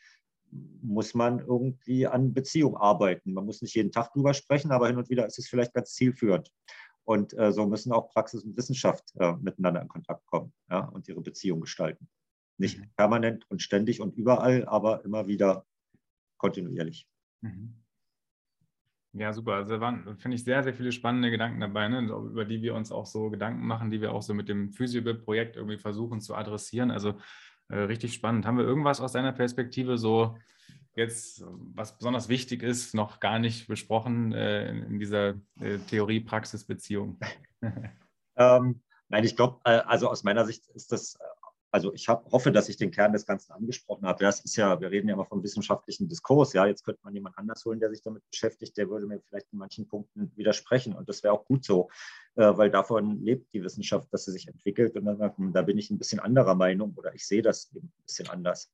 muss man irgendwie an Beziehung arbeiten. Man muss nicht jeden Tag drüber sprechen, aber hin und wieder ist es vielleicht ganz zielführend. Und äh, so müssen auch Praxis und Wissenschaft äh, miteinander in Kontakt kommen ja, und ihre Beziehung gestalten. Nicht mhm. permanent und ständig und überall, aber immer wieder kontinuierlich. Mhm. Ja, super. Also da waren, finde ich, sehr, sehr viele spannende Gedanken dabei, ne? über die wir uns auch so Gedanken machen, die wir auch so mit dem Physiobib-Projekt irgendwie versuchen zu adressieren. Also richtig spannend. Haben wir irgendwas aus deiner Perspektive so jetzt, was besonders wichtig ist, noch gar nicht besprochen äh, in, dieser äh, Theorie-Praxis-Beziehung? ähm, nein, ich glaube, äh, also aus meiner Sicht ist das äh, also ich hab, hoffe, dass ich den Kern des Ganzen angesprochen habe. Das ist ja, wir reden ja immer vom wissenschaftlichen Diskurs. Ja, jetzt könnte man jemand anders holen, der sich damit beschäftigt, der würde mir vielleicht in manchen Punkten widersprechen. Und das wäre auch gut so, äh, weil davon lebt die Wissenschaft, dass sie sich entwickelt. Und dann, da bin ich ein bisschen anderer Meinung oder ich sehe das eben ein bisschen anders.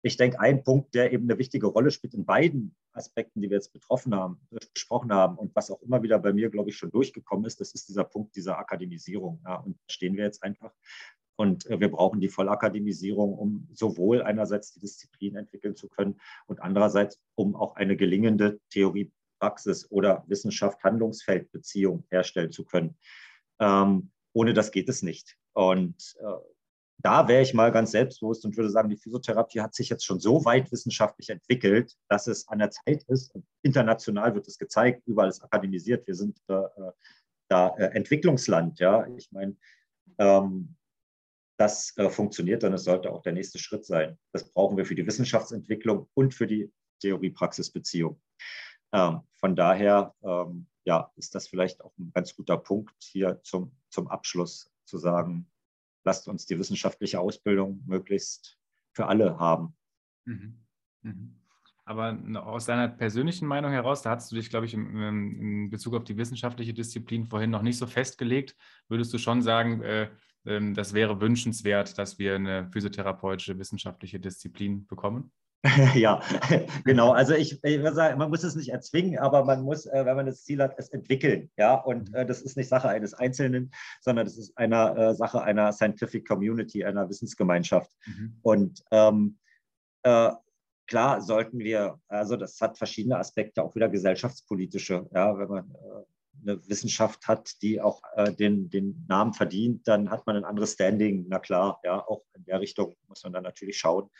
Ich denke, ein Punkt, der eben eine wichtige Rolle spielt in beiden Aspekten, die wir jetzt betroffen haben, besprochen haben und was auch immer wieder bei mir, glaube ich, schon durchgekommen ist, das ist dieser Punkt dieser Akademisierung. Ja, und da stehen wir jetzt einfach und äh, wir brauchen die Vollakademisierung, um sowohl einerseits die Disziplin entwickeln zu können und andererseits, um auch eine gelingende Theorie-Praxis- oder Wissenschaft-Handlungsfeld-Beziehung herstellen zu können. Ähm, ohne das geht es nicht. Und äh, da wäre ich mal ganz selbstbewusst und würde sagen, die Physiotherapie hat sich jetzt schon so weit wissenschaftlich entwickelt, dass es an der Zeit ist. International wird es gezeigt, überall ist akademisiert. Wir sind äh, äh da äh, Entwicklungsland. Ja, ich meine, ähm, das äh, funktioniert, dann es sollte auch der nächste Schritt sein. Das brauchen wir für die Wissenschaftsentwicklung und für die Theorie-Praxis-Beziehung. Ähm, von daher ähm, ja, ist das vielleicht auch ein ganz guter Punkt hier zum, zum Abschluss zu sagen, lasst uns die wissenschaftliche Ausbildung möglichst für alle haben. Mhm. Mhm. Aber aus deiner persönlichen Meinung heraus, da hast du dich, glaube ich, in, in, Bezug auf die wissenschaftliche Disziplin vorhin noch nicht so festgelegt. Würdest du schon sagen, äh, das wäre wünschenswert, dass wir eine physiotherapeutische wissenschaftliche Disziplin bekommen? ja, genau. Also ich, ich würde sagen, man muss es nicht erzwingen, aber man muss, äh, wenn man das Ziel hat, es entwickeln. Ja, und mhm. äh, das ist nicht Sache eines Einzelnen, sondern das ist eine äh, Sache einer Scientific Community, einer Wissensgemeinschaft. Mhm. Und ähm, äh, klar sollten wir, also das hat verschiedene Aspekte, auch wieder gesellschaftspolitische. Ja, wenn man äh, eine Wissenschaft hat, die auch äh, den, den Namen verdient, dann hat man ein anderes Standing. Na klar, ja, auch in der Richtung muss man dann natürlich schauen.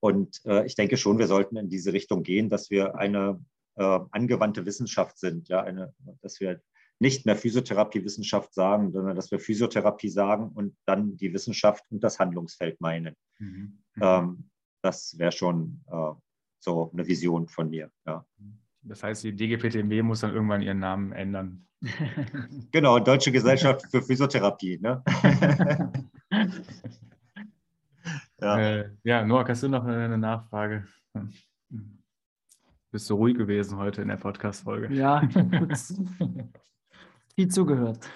Und äh, ich denke schon, wir sollten in diese Richtung gehen, dass wir eine äh, angewandte Wissenschaft sind, ja, eine, dass wir nicht mehr Physiotherapiewissenschaft sagen, sondern dass wir Physiotherapie sagen und dann die Wissenschaft und das Handlungsfeld meinen. Mhm. Ähm, das wäre schon äh, so eine Vision von mir. Ja. Mhm. Das heißt, die DGPTMW muss dann irgendwann ihren Namen ändern. Genau, Deutsche Gesellschaft für Physiotherapie. Ne? ja. Äh, ja, Noah, hast du noch eine Nachfrage? Bist du ruhig gewesen heute in der Podcast-Folge? Ja, viel zugehört.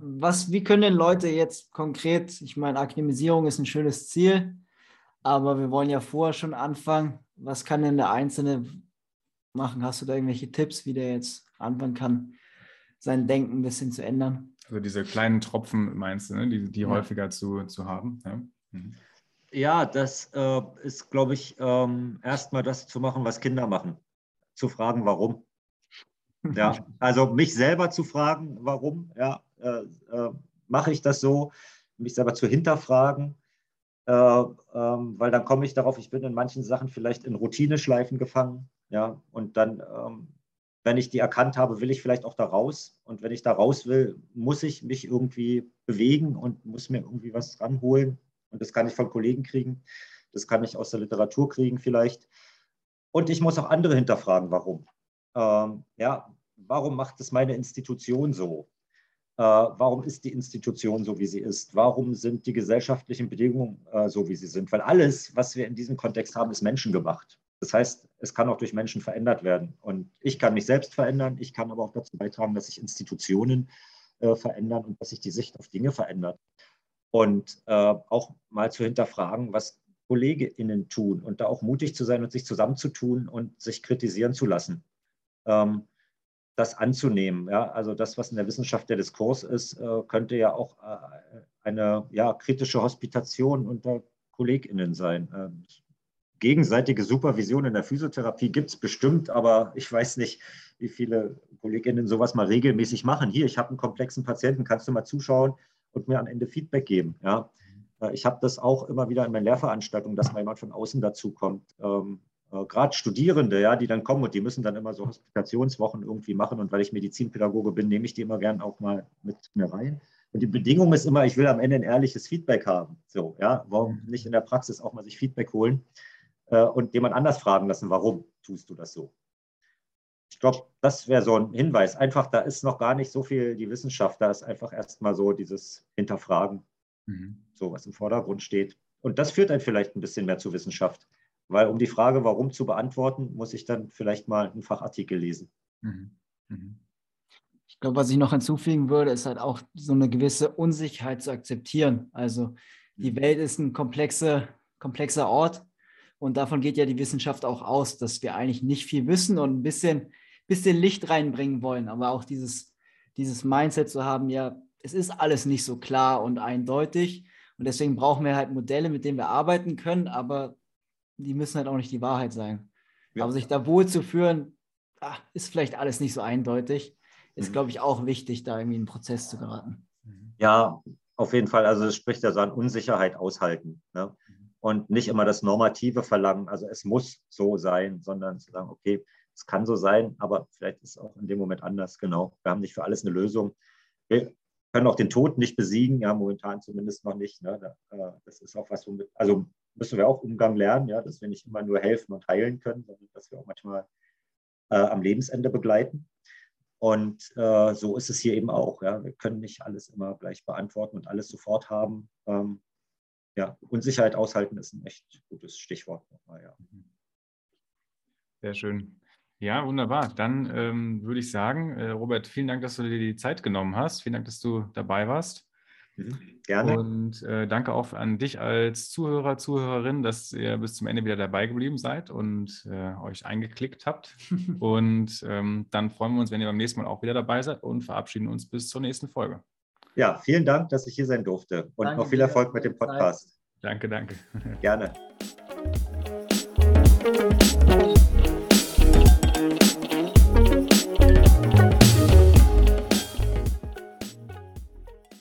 Was, wie können denn Leute jetzt konkret, ich meine, Akademisierung ist ein schönes Ziel, aber wir wollen ja vorher schon anfangen. Was kann denn der Einzelne machen? Hast du da irgendwelche Tipps, wie der jetzt anfangen kann, sein Denken ein bisschen zu ändern? Also diese kleinen Tropfen meinst du, ne? die, die ja. häufiger zu, zu haben. Ja? Mhm. Ja, das äh, ist, glaube ich, ähm, erstmal das zu machen, was Kinder machen. Zu fragen, warum. Ja, also mich selber zu fragen, warum, ja, äh, äh, mache ich das so, mich selber zu hinterfragen, weil dann komme ich darauf, ich bin in manchen Sachen vielleicht in Routineschleifen gefangen, ja, und dann, ähm, wenn ich die erkannt habe, will ich vielleicht auch da raus und wenn ich da raus will, muss ich mich irgendwie bewegen und muss mir irgendwie was ranholen und das kann ich von Kollegen kriegen, das kann ich aus der Literatur kriegen vielleicht und ich muss auch andere hinterfragen, warum. Ähm, ja, warum macht es meine Institution so? Äh, warum ist die Institution so, wie sie ist? Warum sind die gesellschaftlichen Bedingungen äh, so, wie sie sind? Weil alles, was wir in diesem Kontext haben, ist menschengemacht. Das heißt, es kann auch durch Menschen verändert werden. Und ich kann mich selbst verändern. Ich kann aber auch dazu beitragen, dass sich Institutionen äh, verändern und dass sich die Sicht auf Dinge verändert. Und äh, auch mal zu hinterfragen, was KollegInnen tun und da auch mutig zu sein und sich zusammenzutun und sich kritisieren zu lassen. Ähm, das anzunehmen. Ja? Also das, was in der Wissenschaft der Diskurs ist, äh, könnte ja auch äh, eine ja, kritische Hospitation unter KollegInnen sein. Ähm, gegenseitige Supervision in der Physiotherapie gibt es bestimmt, aber ich weiß nicht, wie viele KollegInnen sowas mal regelmäßig machen. Hier, ich habe einen komplexen Patienten, kannst du mal zuschauen und mir am Ende Feedback geben. Ja? Äh, ich habe das auch immer wieder in meinen Lehrveranstaltungen, dass mal jemand von außen dazukommt. Ähm, äh, gerade Studierende, ja, die dann kommen und die müssen dann immer so Hospitationswochen irgendwie machen. Und weil ich Medizinpädagoge bin, nehme ich die immer gern auch mal mit mir rein. Und die Bedingung ist immer, ich will am Ende ein ehrliches Feedback haben. So, ja, warum nicht in der Praxis auch mal sich Feedback holen äh, und jemand anders fragen lassen, warum tust du das so? Ich glaube, das wäre so ein Hinweis. Einfach, da ist noch gar nicht so viel die Wissenschaft, da ist einfach erstmal so dieses Hinterfragen, mhm. so was im Vordergrund steht. Und das führt dann vielleicht ein bisschen mehr zu Wissenschaft. Weil um die Frage, warum zu beantworten, muss ich dann vielleicht mal einen Fachartikel lesen. Mhm. Mhm. Ich glaube, was ich noch hinzufügen würde, ist halt auch so eine gewisse Unsicherheit zu akzeptieren. Also die mhm. Welt ist ein komplexer, komplexer Ort und davon geht ja die Wissenschaft auch aus, dass wir eigentlich nicht viel wissen und ein bisschen, bisschen Licht reinbringen wollen. Aber auch dieses, dieses Mindset zu haben, ja, es ist alles nicht so klar und eindeutig. Und deswegen brauchen wir halt Modelle, mit denen wir arbeiten können, aber die müssen halt auch nicht die Wahrheit sein. Ja. Aber sich da wohl zu führen, ach, ist vielleicht alles nicht so eindeutig. Ist, mhm. glaube ich, auch wichtig, da irgendwie in einen Prozess zu geraten. Mhm. Ja, auf jeden Fall. Also es spricht ja so an Unsicherheit aushalten. Ne? Mhm. Und nicht immer das Normative verlangen, also es muss so sein, sondern zu sagen, okay, es kann so sein, aber vielleicht ist es auch in dem Moment anders. Genau. Wir haben nicht für alles eine Lösung. Wir können auch den Tod nicht besiegen, ja, momentan zumindest noch nicht. Ne? Äh, das ist auch was, womit, also müssen wir auch Umgang lernen, ja, dass wir nicht immer nur helfen und heilen können, sondern dass wir auch manchmal äh, am Lebensende begleiten. Und äh, so ist es hier eben auch. Ja. Wir können nicht alles immer gleich beantworten und alles sofort haben. Ähm, ja, Unsicherheit aushalten ist ein echt gutes Stichwort nochmal, ja. Sehr schön. Ja, wunderbar. Dann ähm, würde ich sagen, äh, Robert, vielen Dank, dass du dir die Zeit genommen hast. Vielen Dank, dass du dabei warst. Mhm, gerne. Und äh, danke auch an dich als Zuhörer, Zuhörerin, dass ihr bis zum Ende wieder dabei geblieben seid und äh, euch eingeklickt habt. und ähm, dann freuen wir uns, wenn ihr beim nächsten Mal auch wieder dabei seid und verabschieden uns bis zur nächsten Folge. Ja, vielen Dank, dass ich hier sein durfte und danke noch viel Erfolg mit dem Podcast. Danke, danke. Gerne.